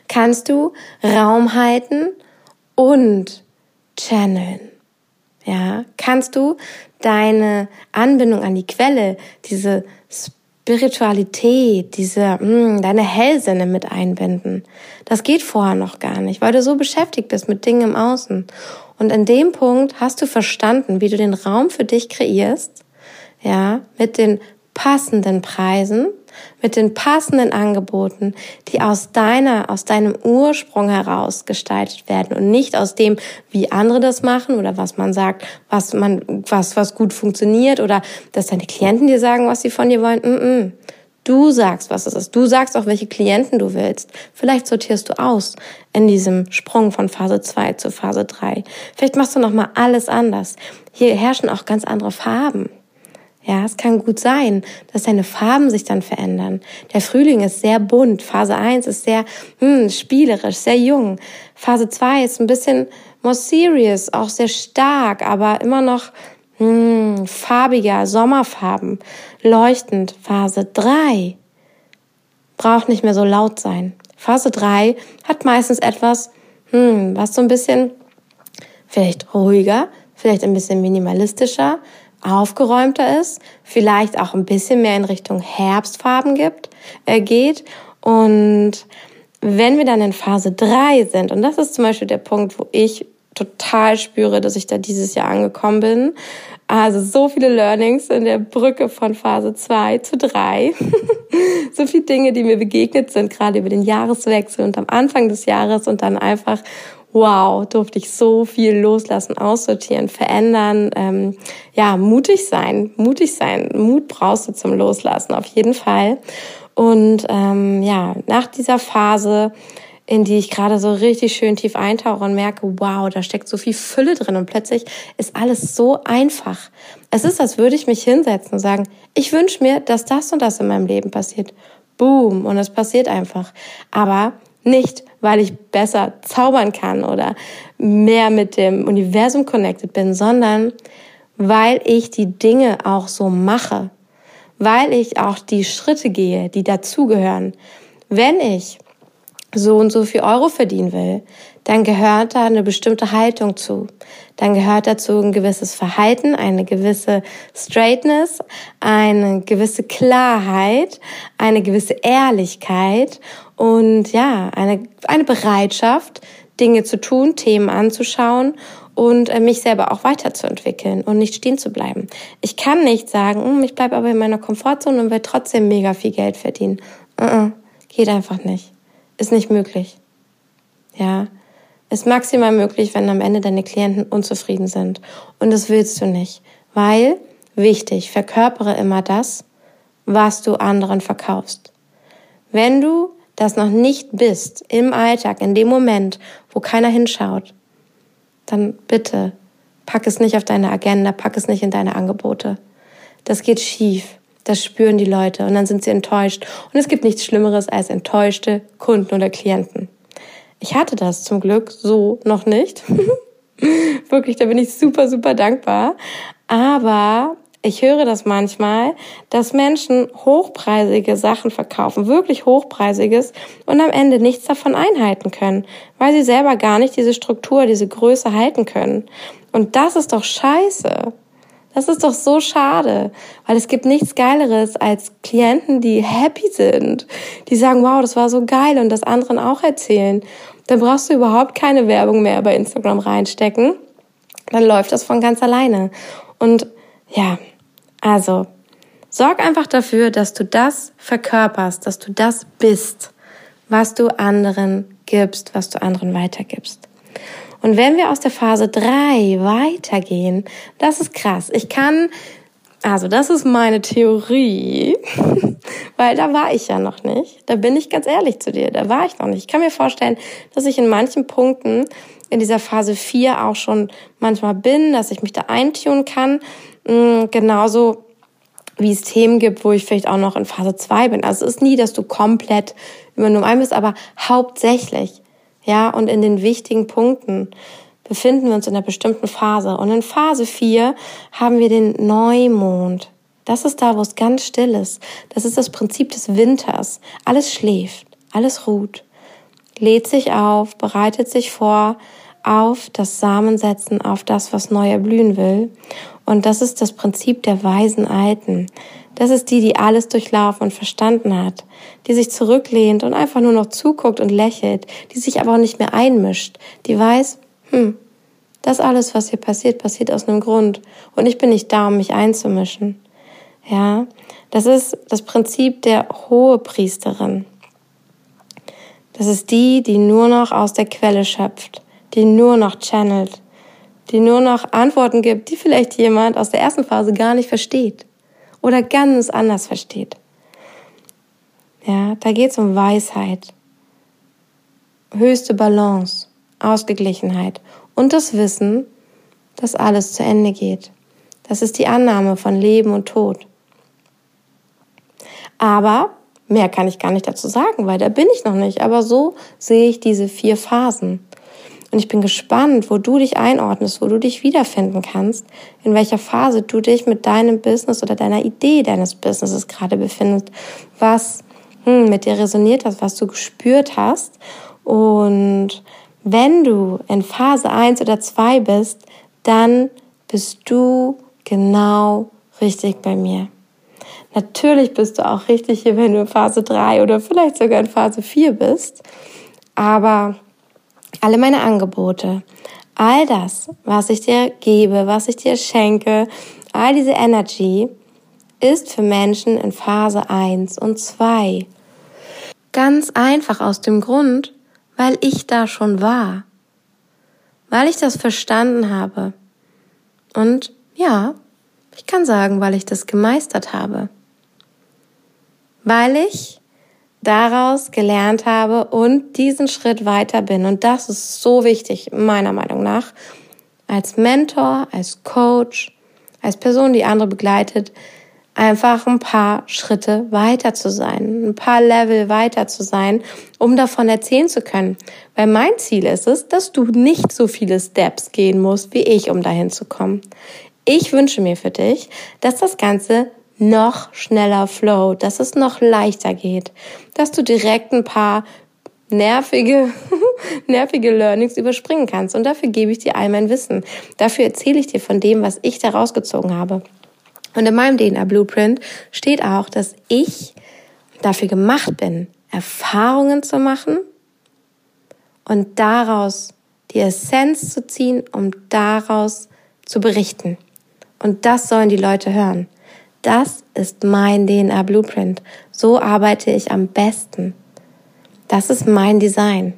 Speaker 1: Kannst du Raum halten und channeln. Ja, kannst du deine Anbindung an die Quelle, diese Spiritualität, diese, mh, hm, deine Hellsinne mit einbinden. Das geht vorher noch gar nicht, weil du so beschäftigt bist mit Dingen im Außen. Und in dem Punkt hast du verstanden, wie du den Raum für dich kreierst, ja, mit den passenden Preisen, mit den passenden Angeboten, die aus deiner, aus deinem Ursprung heraus gestaltet werden und nicht aus dem, wie andere das machen oder was man sagt, was man, was, was gut funktioniert oder dass deine Klienten dir sagen, was sie von dir wollen. Mm -mm. Du sagst, was es ist. Du sagst auch, welche Klienten du willst. Vielleicht sortierst du aus in diesem Sprung von Phase 2 zu Phase 3. Vielleicht machst du nochmal alles anders. Hier herrschen auch ganz andere Farben. Ja, es kann gut sein, dass deine Farben sich dann verändern. Der Frühling ist sehr bunt. Phase 1 ist sehr hm, spielerisch, sehr jung. Phase 2 ist ein bisschen more serious, auch sehr stark, aber immer noch hm, farbiger, Sommerfarben, leuchtend. Phase 3 braucht nicht mehr so laut sein. Phase 3 hat meistens etwas, hm, was so ein bisschen vielleicht ruhiger, vielleicht ein bisschen minimalistischer, aufgeräumter ist, vielleicht auch ein bisschen mehr in Richtung Herbstfarben gibt, äh, geht und wenn wir dann in Phase 3 sind, und das ist zum Beispiel der Punkt, wo ich total spüre, dass ich da dieses Jahr angekommen bin. Also so viele Learnings in der Brücke von Phase 2 zu 3. so viele Dinge, die mir begegnet sind, gerade über den Jahreswechsel und am Anfang des Jahres und dann einfach, wow, durfte ich so viel loslassen, aussortieren, verändern, ähm, ja, mutig sein, mutig sein. Mut brauchst du zum Loslassen, auf jeden Fall. Und ähm, ja, nach dieser Phase, in die ich gerade so richtig schön tief eintauche und merke, wow, da steckt so viel Fülle drin und plötzlich ist alles so einfach. Es ist, als würde ich mich hinsetzen und sagen, ich wünsche mir, dass das und das in meinem Leben passiert. Boom, und es passiert einfach. Aber nicht, weil ich besser zaubern kann oder mehr mit dem Universum connected bin, sondern weil ich die Dinge auch so mache weil ich auch die Schritte gehe, die dazugehören. Wenn ich so und so viel Euro verdienen will, dann gehört da eine bestimmte Haltung zu. Dann gehört dazu ein gewisses Verhalten, eine gewisse Straightness, eine gewisse Klarheit, eine gewisse Ehrlichkeit und ja, eine, eine Bereitschaft, Dinge zu tun, Themen anzuschauen und äh, mich selber auch weiterzuentwickeln und nicht stehen zu bleiben. Ich kann nicht sagen, hm, ich bleibe aber in meiner Komfortzone und will trotzdem mega viel Geld verdienen. Uh -uh, geht einfach nicht. Ist nicht möglich. Ja, ist maximal möglich, wenn am Ende deine Klienten unzufrieden sind. Und das willst du nicht, weil, wichtig, verkörpere immer das, was du anderen verkaufst. Wenn du das noch nicht bist im Alltag, in dem Moment, wo keiner hinschaut, dann bitte pack es nicht auf deine Agenda, pack es nicht in deine Angebote. Das geht schief. Das spüren die Leute und dann sind sie enttäuscht. Und es gibt nichts Schlimmeres als enttäuschte Kunden oder Klienten. Ich hatte das zum Glück so noch nicht. Wirklich, da bin ich super, super dankbar. Aber ich höre das manchmal, dass Menschen hochpreisige Sachen verkaufen, wirklich hochpreisiges und am Ende nichts davon einhalten können, weil sie selber gar nicht diese Struktur, diese Größe halten können. Und das ist doch scheiße. Das ist doch so schade, weil es gibt nichts Geileres als Klienten, die happy sind, die sagen, wow, das war so geil und das anderen auch erzählen. Dann brauchst du überhaupt keine Werbung mehr bei Instagram reinstecken. Dann läuft das von ganz alleine. Und ja, also, sorg einfach dafür, dass du das verkörperst, dass du das bist, was du anderen gibst, was du anderen weitergibst. Und wenn wir aus der Phase 3 weitergehen, das ist krass. Ich kann, also das ist meine Theorie, weil da war ich ja noch nicht. Da bin ich ganz ehrlich zu dir, da war ich noch nicht. Ich kann mir vorstellen, dass ich in manchen Punkten in dieser Phase 4 auch schon manchmal bin, dass ich mich da eintun kann. Mm, genauso wie es Themen gibt, wo ich vielleicht auch noch in Phase 2 bin. Also es ist nie, dass du komplett über Nummer 1 bist, aber hauptsächlich, ja, und in den wichtigen Punkten befinden wir uns in einer bestimmten Phase. Und in Phase 4 haben wir den Neumond. Das ist da, wo es ganz still ist. Das ist das Prinzip des Winters. Alles schläft, alles ruht, lädt sich auf, bereitet sich vor auf das Samensetzen, auf das, was neu erblühen will. Und das ist das Prinzip der weisen Alten. Das ist die, die alles durchlaufen und verstanden hat, die sich zurücklehnt und einfach nur noch zuguckt und lächelt, die sich aber auch nicht mehr einmischt, die weiß, hm, das alles, was hier passiert, passiert aus einem Grund und ich bin nicht da, um mich einzumischen. Ja, das ist das Prinzip der hohe Priesterin. Das ist die, die nur noch aus der Quelle schöpft, die nur noch channelt, die nur noch Antworten gibt, die vielleicht jemand aus der ersten Phase gar nicht versteht oder ganz anders versteht. Ja, da geht es um Weisheit, höchste Balance, Ausgeglichenheit und das Wissen, dass alles zu Ende geht. Das ist die Annahme von Leben und Tod. Aber mehr kann ich gar nicht dazu sagen, weil da bin ich noch nicht. Aber so sehe ich diese vier Phasen. Und ich bin gespannt, wo du dich einordnest, wo du dich wiederfinden kannst, in welcher Phase du dich mit deinem Business oder deiner Idee deines Businesses gerade befindest, was hm, mit dir resoniert hat, was du gespürt hast. Und wenn du in Phase 1 oder 2 bist, dann bist du genau richtig bei mir. Natürlich bist du auch richtig hier, wenn du in Phase 3 oder vielleicht sogar in Phase 4 bist. Aber alle meine Angebote, all das, was ich dir gebe, was ich dir schenke, all diese Energy ist für Menschen in Phase 1 und 2. Ganz einfach aus dem Grund, weil ich da schon war. Weil ich das verstanden habe. Und ja, ich kann sagen, weil ich das gemeistert habe. Weil ich daraus gelernt habe und diesen Schritt weiter bin. Und das ist so wichtig, meiner Meinung nach, als Mentor, als Coach, als Person, die andere begleitet, einfach ein paar Schritte weiter zu sein, ein paar Level weiter zu sein, um davon erzählen zu können. Weil mein Ziel ist es, dass du nicht so viele Steps gehen musst wie ich, um dahin zu kommen. Ich wünsche mir für dich, dass das Ganze noch schneller flow, dass es noch leichter geht, dass du direkt ein paar nervige, nervige Learnings überspringen kannst. Und dafür gebe ich dir all mein Wissen. Dafür erzähle ich dir von dem, was ich da rausgezogen habe. Und in meinem DNA Blueprint steht auch, dass ich dafür gemacht bin, Erfahrungen zu machen und daraus die Essenz zu ziehen, um daraus zu berichten. Und das sollen die Leute hören. Das ist mein DNA Blueprint. So arbeite ich am besten. Das ist mein Design.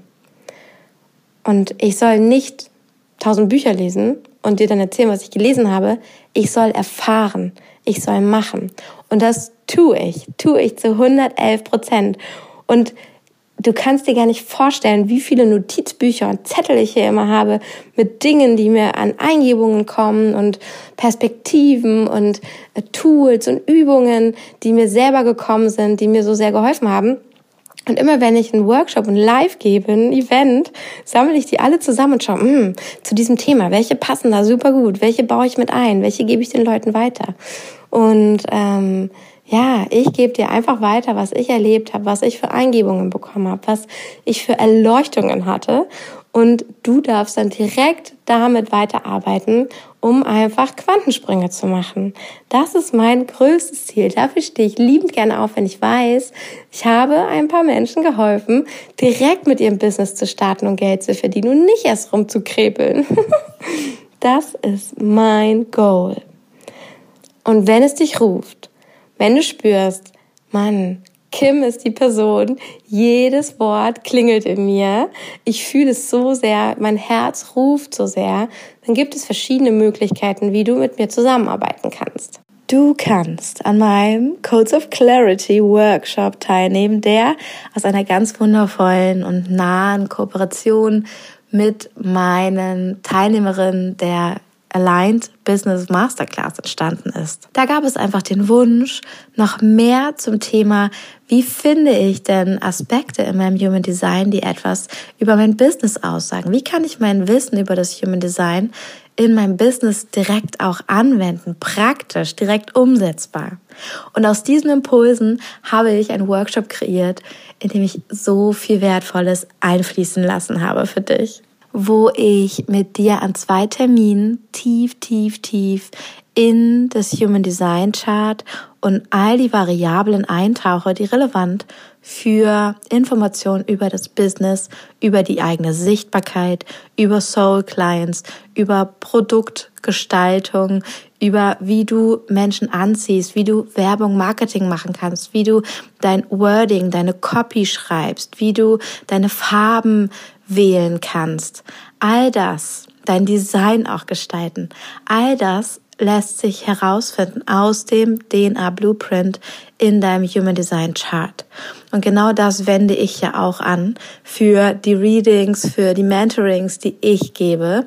Speaker 1: Und ich soll nicht tausend Bücher lesen und dir dann erzählen, was ich gelesen habe. Ich soll erfahren. Ich soll machen. Und das tue ich. Tue ich zu 111 Prozent. Und du kannst dir gar nicht vorstellen, wie viele Notizbücher und Zettel ich hier immer habe mit Dingen, die mir an Eingebungen kommen und Perspektiven und äh, Tools und Übungen, die mir selber gekommen sind, die mir so sehr geholfen haben. Und immer wenn ich einen Workshop und Live gebe, ein Event, sammle ich die alle zusammen und schaue, mh, hm, zu diesem Thema, welche passen da super gut, welche baue ich mit ein, welche gebe ich den Leuten weiter. Und ähm, ja, ich gebe dir einfach weiter, was ich erlebt habe, was ich für Eingebungen bekommen habe, was ich für Erleuchtungen hatte. Und du darfst dann direkt damit weiterarbeiten, um einfach Quantensprünge zu machen. Das ist mein größtes Ziel. Dafür stehe ich liebend gerne auf, wenn ich weiß, ich habe ein paar Menschen geholfen, direkt mit ihrem Business zu starten und Geld zu verdienen und nicht erst rumzukrepeln. das ist mein Goal. Und wenn es dich ruft, wenn du spürst, Mann, Kim ist die Person, jedes Wort klingelt in mir, ich fühle es so sehr, mein Herz ruft so sehr, dann gibt es verschiedene Möglichkeiten, wie du mit mir zusammenarbeiten kannst. Du kannst an meinem Codes of Clarity Workshop teilnehmen, der aus einer ganz wundervollen und nahen Kooperation mit meinen Teilnehmerinnen der Aligned Business Masterclass entstanden ist. Da gab es einfach den Wunsch, noch mehr zum Thema, wie finde ich denn Aspekte in meinem Human Design, die etwas über mein Business aussagen? Wie kann ich mein Wissen über das Human Design in meinem Business direkt auch anwenden, praktisch, direkt umsetzbar? Und aus diesen Impulsen habe ich einen Workshop kreiert, in dem ich so viel Wertvolles einfließen lassen habe für dich wo ich mit dir an zwei Terminen tief, tief, tief in das Human Design Chart und all die Variablen eintauche, die relevant für Informationen über das Business, über die eigene Sichtbarkeit, über Soul Clients, über Produktgestaltung, über wie du Menschen anziehst, wie du Werbung, Marketing machen kannst, wie du dein Wording, deine Copy schreibst, wie du deine Farben wählen kannst. All das, dein Design auch gestalten, all das lässt sich herausfinden aus dem DNA Blueprint in deinem Human Design Chart. Und genau das wende ich ja auch an für die Readings, für die Mentorings, die ich gebe,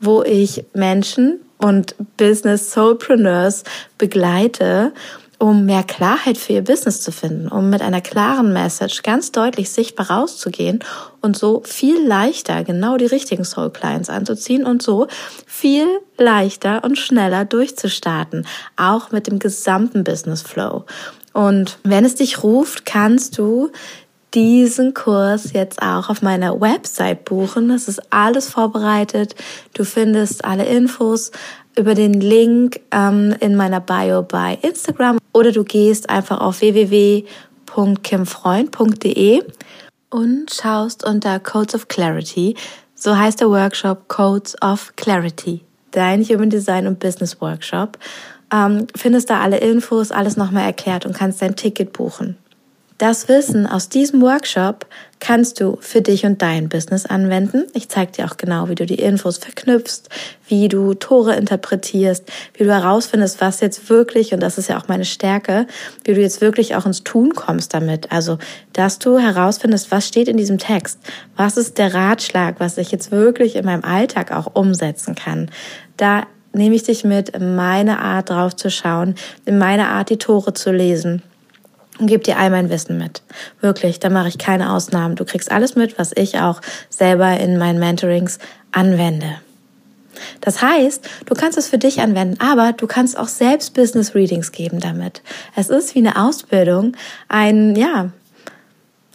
Speaker 1: wo ich Menschen und Business Soulpreneurs begleite um mehr Klarheit für ihr Business zu finden, um mit einer klaren Message ganz deutlich sichtbar rauszugehen und so viel leichter genau die richtigen Soul Clients anzuziehen und so viel leichter und schneller durchzustarten, auch mit dem gesamten Business Flow. Und wenn es dich ruft, kannst du diesen Kurs jetzt auch auf meiner Website buchen. Das ist alles vorbereitet. Du findest alle Infos über den Link ähm, in meiner Bio bei Instagram oder du gehst einfach auf www.kimfreund.de und schaust unter Codes of Clarity. So heißt der Workshop Codes of Clarity. Dein Human Design und Business Workshop. Ähm, findest da alle Infos, alles nochmal erklärt und kannst dein Ticket buchen. Das Wissen aus diesem Workshop kannst du für dich und dein Business anwenden. Ich zeige dir auch genau, wie du die Infos verknüpfst, wie du Tore interpretierst, wie du herausfindest, was jetzt wirklich, und das ist ja auch meine Stärke, wie du jetzt wirklich auch ins Tun kommst damit. Also, dass du herausfindest, was steht in diesem Text, was ist der Ratschlag, was ich jetzt wirklich in meinem Alltag auch umsetzen kann. Da nehme ich dich mit, in meine Art drauf zu schauen, in meine Art die Tore zu lesen und gebe dir all mein Wissen mit. Wirklich, da mache ich keine Ausnahmen. Du kriegst alles mit, was ich auch selber in meinen Mentorings anwende. Das heißt, du kannst es für dich anwenden, aber du kannst auch selbst Business Readings geben damit. Es ist wie eine Ausbildung, ein, ja,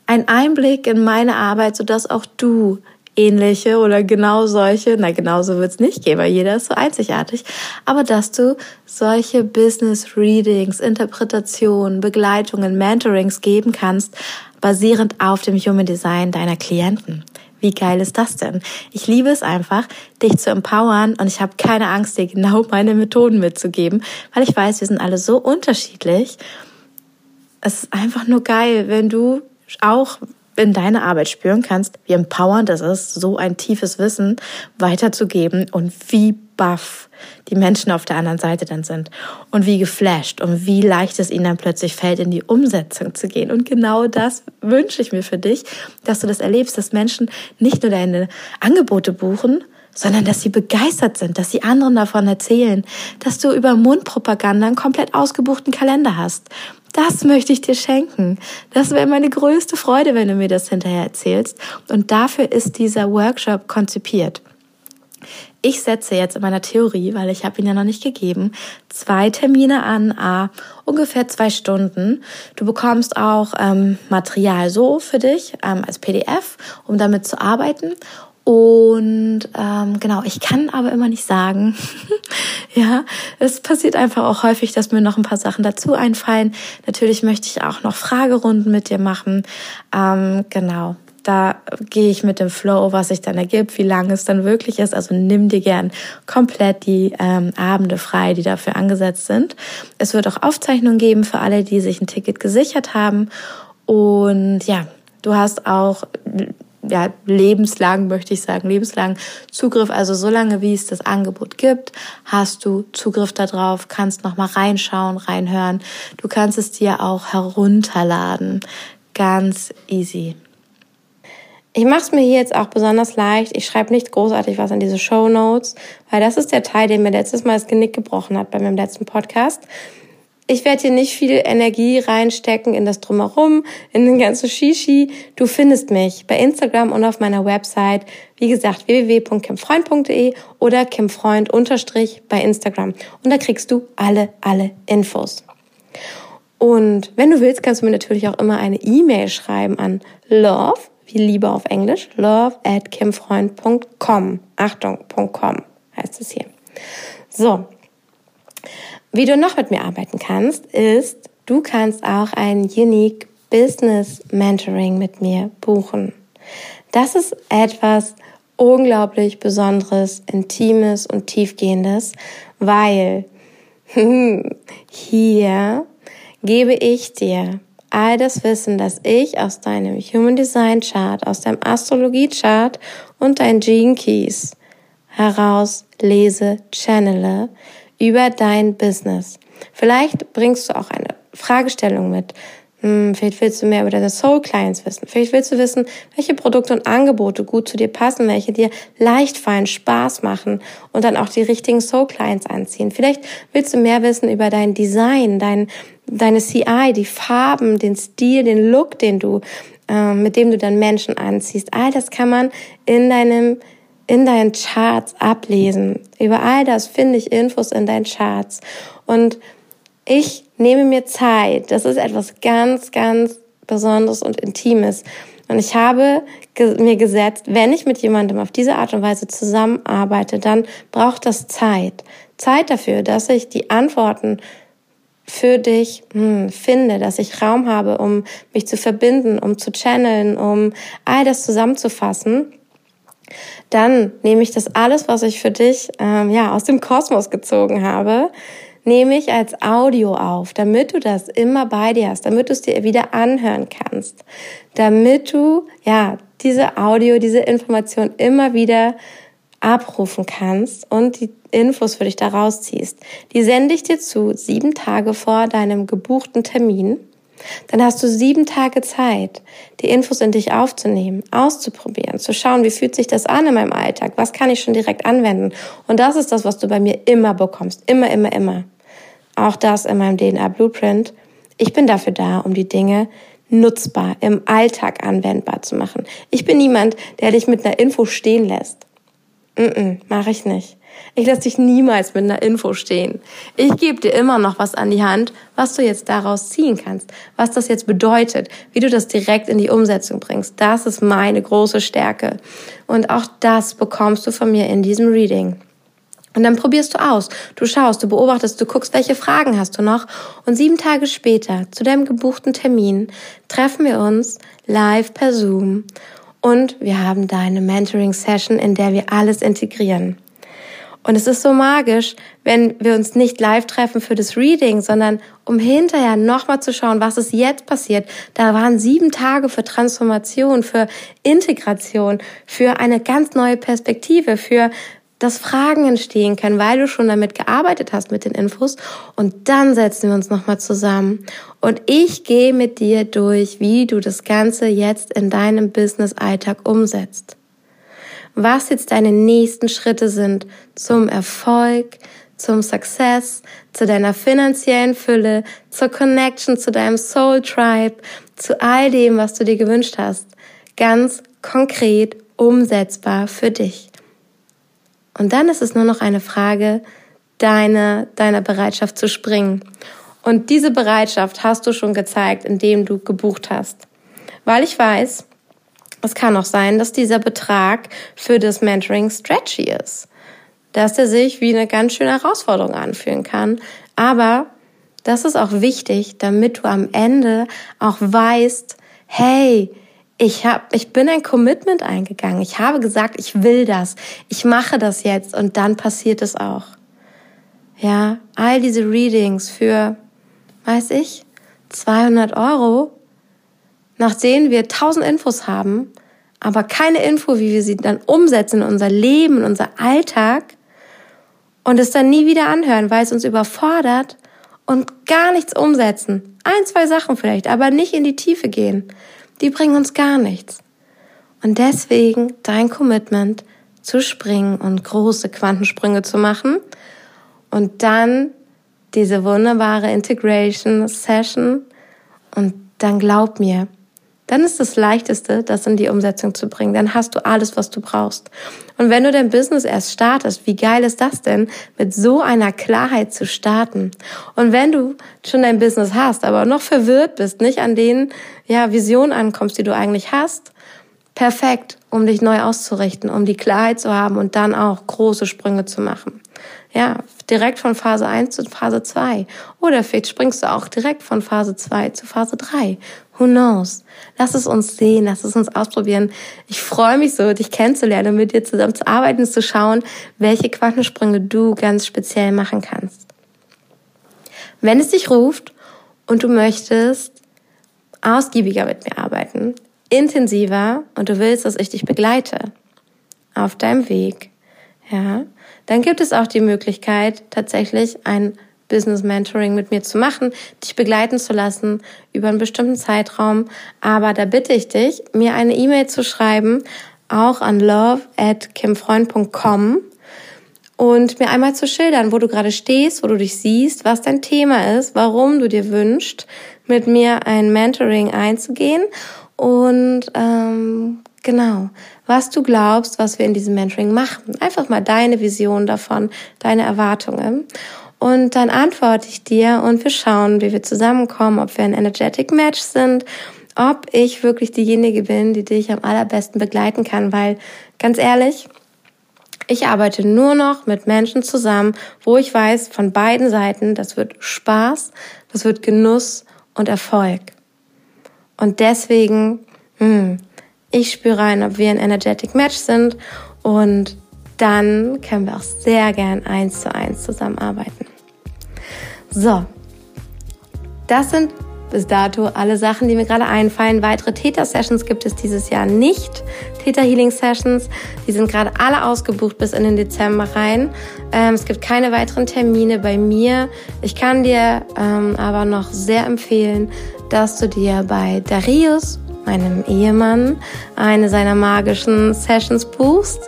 Speaker 1: ein Einblick in meine Arbeit, sodass auch du ähnliche oder genau solche, na genauso wird's nicht geben, weil jeder ist so einzigartig, aber dass du solche Business Readings, Interpretationen, Begleitungen, Mentorings geben kannst, basierend auf dem Human Design deiner Klienten. Wie geil ist das denn? Ich liebe es einfach, dich zu empowern und ich habe keine Angst, dir genau meine Methoden mitzugeben, weil ich weiß, wir sind alle so unterschiedlich. Es ist einfach nur geil, wenn du auch in deiner Arbeit spüren kannst, wie empowernd es ist, so ein tiefes Wissen weiterzugeben und wie baff die Menschen auf der anderen Seite dann sind und wie geflasht und wie leicht es ihnen dann plötzlich fällt, in die Umsetzung zu gehen. Und genau das wünsche ich mir für dich, dass du das erlebst, dass Menschen nicht nur deine Angebote buchen, sondern dass sie begeistert sind, dass sie anderen davon erzählen, dass du über Mundpropaganda einen komplett ausgebuchten Kalender hast, das möchte ich dir schenken. Das wäre meine größte Freude, wenn du mir das hinterher erzählst. Und dafür ist dieser Workshop konzipiert. Ich setze jetzt in meiner Theorie, weil ich habe ihn ja noch nicht gegeben, zwei Termine an, a, ungefähr zwei Stunden. Du bekommst auch ähm, Material so für dich ähm, als PDF, um damit zu arbeiten. Und ähm, genau, ich kann aber immer nicht sagen. ja, es passiert einfach auch häufig, dass mir noch ein paar Sachen dazu einfallen. Natürlich möchte ich auch noch Fragerunden mit dir machen. Ähm, genau, da gehe ich mit dem Flow, was sich dann ergibt, wie lange es dann wirklich ist. Also nimm dir gern komplett die ähm, Abende frei, die dafür angesetzt sind. Es wird auch Aufzeichnungen geben für alle, die sich ein Ticket gesichert haben. Und ja, du hast auch ja, lebenslang, möchte ich sagen, lebenslang Zugriff. Also solange wie es das Angebot gibt, hast du Zugriff darauf, kannst nochmal reinschauen, reinhören. Du kannst es dir auch herunterladen. Ganz easy. Ich mache es mir hier jetzt auch besonders leicht. Ich schreibe nicht großartig was in diese Show Notes, weil das ist der Teil, der mir letztes Mal das Genick gebrochen hat bei meinem letzten Podcast. Ich werde hier nicht viel Energie reinstecken in das Drumherum, in den ganzen Shishi. Du findest mich bei Instagram und auf meiner Website, wie gesagt, www.kimfreund.de oder kimfreund unterstrich bei Instagram. Und da kriegst du alle, alle Infos. Und wenn du willst, kannst du mir natürlich auch immer eine E-Mail schreiben an love, wie Liebe auf Englisch, love at kimfreund.com. Achtung, .com heißt es hier. So, wie du noch mit mir arbeiten kannst, ist, du kannst auch ein Unique Business Mentoring mit mir buchen. Das ist etwas unglaublich Besonderes, Intimes und Tiefgehendes, weil hier gebe ich dir all das Wissen, das ich aus deinem Human Design Chart, aus deinem Astrologie Chart und deinen Gene Keys heraus lese, channele, über dein Business. Vielleicht bringst du auch eine Fragestellung mit. Hm, vielleicht willst du mehr über deine Soul Clients wissen. Vielleicht willst du wissen, welche Produkte und Angebote gut zu dir passen, welche dir leicht fallen, Spaß machen und dann auch die richtigen Soul Clients anziehen. Vielleicht willst du mehr wissen über dein Design, dein, deine CI, die Farben, den Stil, den Look, den du, äh, mit dem du dann Menschen anziehst. All das kann man in deinem in deinen Charts ablesen. Über all das finde ich Infos in deinen Charts. Und ich nehme mir Zeit. Das ist etwas ganz, ganz Besonderes und Intimes. Und ich habe mir gesetzt, wenn ich mit jemandem auf diese Art und Weise zusammenarbeite, dann braucht das Zeit. Zeit dafür, dass ich die Antworten für dich hm, finde, dass ich Raum habe, um mich zu verbinden, um zu channeln, um all das zusammenzufassen, dann nehme ich das alles, was ich für dich ähm, ja aus dem Kosmos gezogen habe, nehme ich als Audio auf, damit du das immer bei dir hast, damit du es dir wieder anhören kannst, damit du ja diese Audio, diese Information immer wieder abrufen kannst und die Infos für dich da rausziehst. Die sende ich dir zu sieben Tage vor deinem gebuchten Termin. Dann hast du sieben Tage Zeit, die Infos in dich aufzunehmen, auszuprobieren, zu schauen, wie fühlt sich das an in meinem Alltag, was kann ich schon direkt anwenden. Und das ist das, was du bei mir immer bekommst, immer, immer, immer. Auch das in meinem DNA Blueprint. Ich bin dafür da, um die Dinge nutzbar im Alltag anwendbar zu machen. Ich bin niemand, der dich mit einer Info stehen lässt. Mm, -mm mache ich nicht. Ich lasse dich niemals mit einer Info stehen. Ich gebe dir immer noch was an die Hand, was du jetzt daraus ziehen kannst, was das jetzt bedeutet, wie du das direkt in die Umsetzung bringst. Das ist meine große Stärke. Und auch das bekommst du von mir in diesem Reading. Und dann probierst du aus. Du schaust, du beobachtest, du guckst, welche Fragen hast du noch. Und sieben Tage später, zu deinem gebuchten Termin, treffen wir uns live per Zoom. Und wir haben deine Mentoring-Session, in der wir alles integrieren. Und es ist so magisch, wenn wir uns nicht live treffen für das Reading, sondern um hinterher nochmal zu schauen, was ist jetzt passiert. Da waren sieben Tage für Transformation, für Integration, für eine ganz neue Perspektive, für dass Fragen entstehen können, weil du schon damit gearbeitet hast mit den Infos. Und dann setzen wir uns nochmal zusammen. Und ich gehe mit dir durch, wie du das Ganze jetzt in deinem Business-Alltag umsetzt was jetzt deine nächsten Schritte sind zum Erfolg, zum Success, zu deiner finanziellen Fülle, zur Connection zu deinem Soul Tribe, zu all dem, was du dir gewünscht hast. Ganz konkret umsetzbar für dich. Und dann ist es nur noch eine Frage deiner, deiner Bereitschaft zu springen. Und diese Bereitschaft hast du schon gezeigt, indem du gebucht hast. Weil ich weiß, es kann auch sein, dass dieser Betrag für das Mentoring stretchy ist. Dass er sich wie eine ganz schöne Herausforderung anfühlen kann. Aber das ist auch wichtig, damit du am Ende auch weißt, hey, ich hab, ich bin ein Commitment eingegangen. Ich habe gesagt, ich will das. Ich mache das jetzt und dann passiert es auch. Ja, all diese Readings für, weiß ich, 200 Euro nach denen wir tausend Infos haben, aber keine Info, wie wir sie dann umsetzen in unser Leben, in unser Alltag und es dann nie wieder anhören, weil es uns überfordert und gar nichts umsetzen. Ein, zwei Sachen vielleicht, aber nicht in die Tiefe gehen. Die bringen uns gar nichts. Und deswegen dein Commitment zu springen und große Quantensprünge zu machen und dann diese wunderbare Integration Session und dann glaub mir, dann ist das Leichteste, das in die Umsetzung zu bringen. Dann hast du alles, was du brauchst. Und wenn du dein Business erst startest, wie geil ist das denn, mit so einer Klarheit zu starten? Und wenn du schon dein Business hast, aber noch verwirrt bist, nicht an den ja, Visionen ankommst, die du eigentlich hast, perfekt, um dich neu auszurichten, um die Klarheit zu haben und dann auch große Sprünge zu machen. Ja, direkt von Phase 1 zu Phase 2. Oder vielleicht springst du auch direkt von Phase 2 zu Phase 3. Who knows? Lass es uns sehen, lass es uns ausprobieren. Ich freue mich so, dich kennenzulernen und mit dir zusammen zu arbeiten zu schauen, welche Quantensprünge du ganz speziell machen kannst. Wenn es dich ruft und du möchtest ausgiebiger mit mir arbeiten, intensiver und du willst, dass ich dich begleite auf deinem Weg, ja, dann gibt es auch die Möglichkeit, tatsächlich ein Business Mentoring mit mir zu machen, dich begleiten zu lassen über einen bestimmten Zeitraum. Aber da bitte ich dich, mir eine E-Mail zu schreiben, auch an love at kimfreund.com und mir einmal zu schildern, wo du gerade stehst, wo du dich siehst, was dein Thema ist, warum du dir wünschst, mit mir ein Mentoring einzugehen und ähm, genau, was du glaubst, was wir in diesem Mentoring machen. Einfach mal deine Vision davon, deine Erwartungen. Und dann antworte ich dir und wir schauen, wie wir zusammenkommen, ob wir ein Energetic Match sind, ob ich wirklich diejenige bin, die dich am allerbesten begleiten kann, weil ganz ehrlich, ich arbeite nur noch mit Menschen zusammen, wo ich weiß von beiden Seiten, das wird Spaß, das wird Genuss und Erfolg. Und deswegen, hm, ich spüre rein, ob wir ein energetic Match sind und dann können wir auch sehr gern eins zu eins zusammenarbeiten. So, das sind bis dato alle Sachen, die mir gerade einfallen. Weitere Theta-Sessions gibt es dieses Jahr nicht. Theta-Healing-Sessions, die sind gerade alle ausgebucht bis in den Dezember rein. Ähm, es gibt keine weiteren Termine bei mir. Ich kann dir ähm, aber noch sehr empfehlen, dass du dir bei Darius, meinem Ehemann, eine seiner magischen Sessions buchst.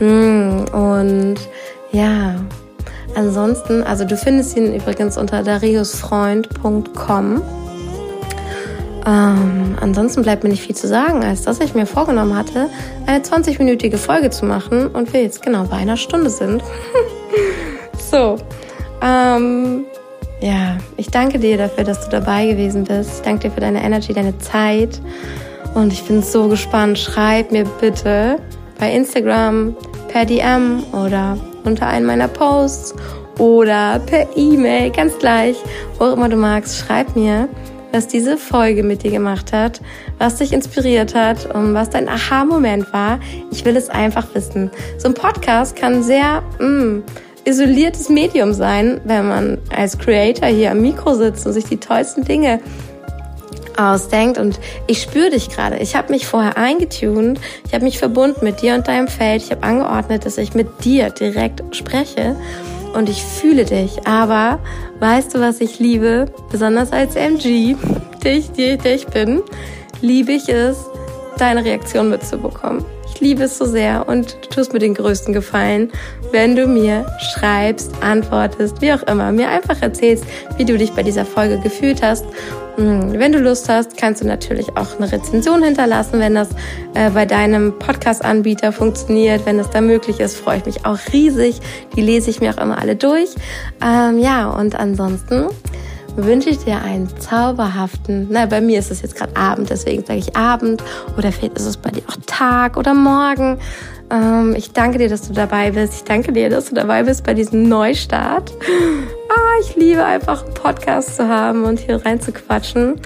Speaker 1: Hm, und ja, ansonsten, also du findest ihn übrigens unter dariusfreund.com. Ähm, ansonsten bleibt mir nicht viel zu sagen, als dass ich mir vorgenommen hatte, eine 20-minütige Folge zu machen und wir jetzt genau bei einer Stunde sind. so, ähm, ja, ich danke dir dafür, dass du dabei gewesen bist. Ich danke dir für deine Energy, deine Zeit. Und ich bin so gespannt. Schreib mir bitte bei Instagram, per DM oder unter einen meiner Posts oder per E-Mail, ganz gleich, wo auch immer du magst. Schreib mir, was diese Folge mit dir gemacht hat, was dich inspiriert hat und was dein Aha-Moment war. Ich will es einfach wissen. So ein Podcast kann sehr mh, mm, isoliertes Medium sein, wenn man als Creator hier am Mikro sitzt und sich die tollsten Dinge ausdenkt und ich spüre dich gerade. Ich habe mich vorher eingetunt, ich habe mich verbunden mit dir und deinem Feld, ich habe angeordnet, dass ich mit dir direkt spreche und ich fühle dich. Aber weißt du, was ich liebe? Besonders als MG, dich, die, die ich bin, liebe ich es, deine Reaktion mitzubekommen. Ich liebe es so sehr und du tust mir den größten Gefallen, wenn du mir schreibst, antwortest, wie auch immer, mir einfach erzählst, wie du dich bei dieser Folge gefühlt hast. Hm, wenn du Lust hast, kannst du natürlich auch eine Rezension hinterlassen, wenn das äh, bei deinem Podcast-Anbieter funktioniert. Wenn es da möglich ist, freue ich mich auch riesig. Die lese ich mir auch immer alle durch. Ähm, ja, und ansonsten wünsche ich dir einen zauberhaften, na, bei mir ist es jetzt gerade Abend, deswegen sage ich Abend oder vielleicht ist es bei dir auch Tag oder Morgen. Ähm, ich danke dir, dass du dabei bist. Ich danke dir, dass du dabei bist bei diesem Neustart. Ah, ich liebe einfach einen Podcast zu haben und hier rein zu quatschen.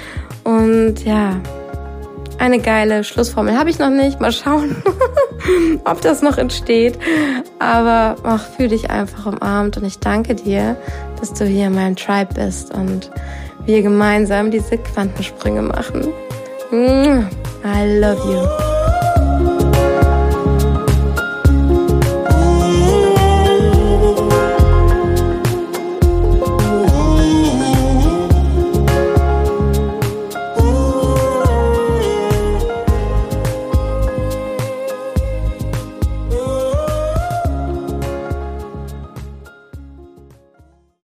Speaker 1: Und ja, eine geile Schlussformel habe ich noch nicht. Mal schauen, ob das noch entsteht. Aber ach, fühl dich einfach umarmt und ich danke dir, dass du hier in meinem Tribe bist und wir gemeinsam diese Quantensprünge machen. I love you.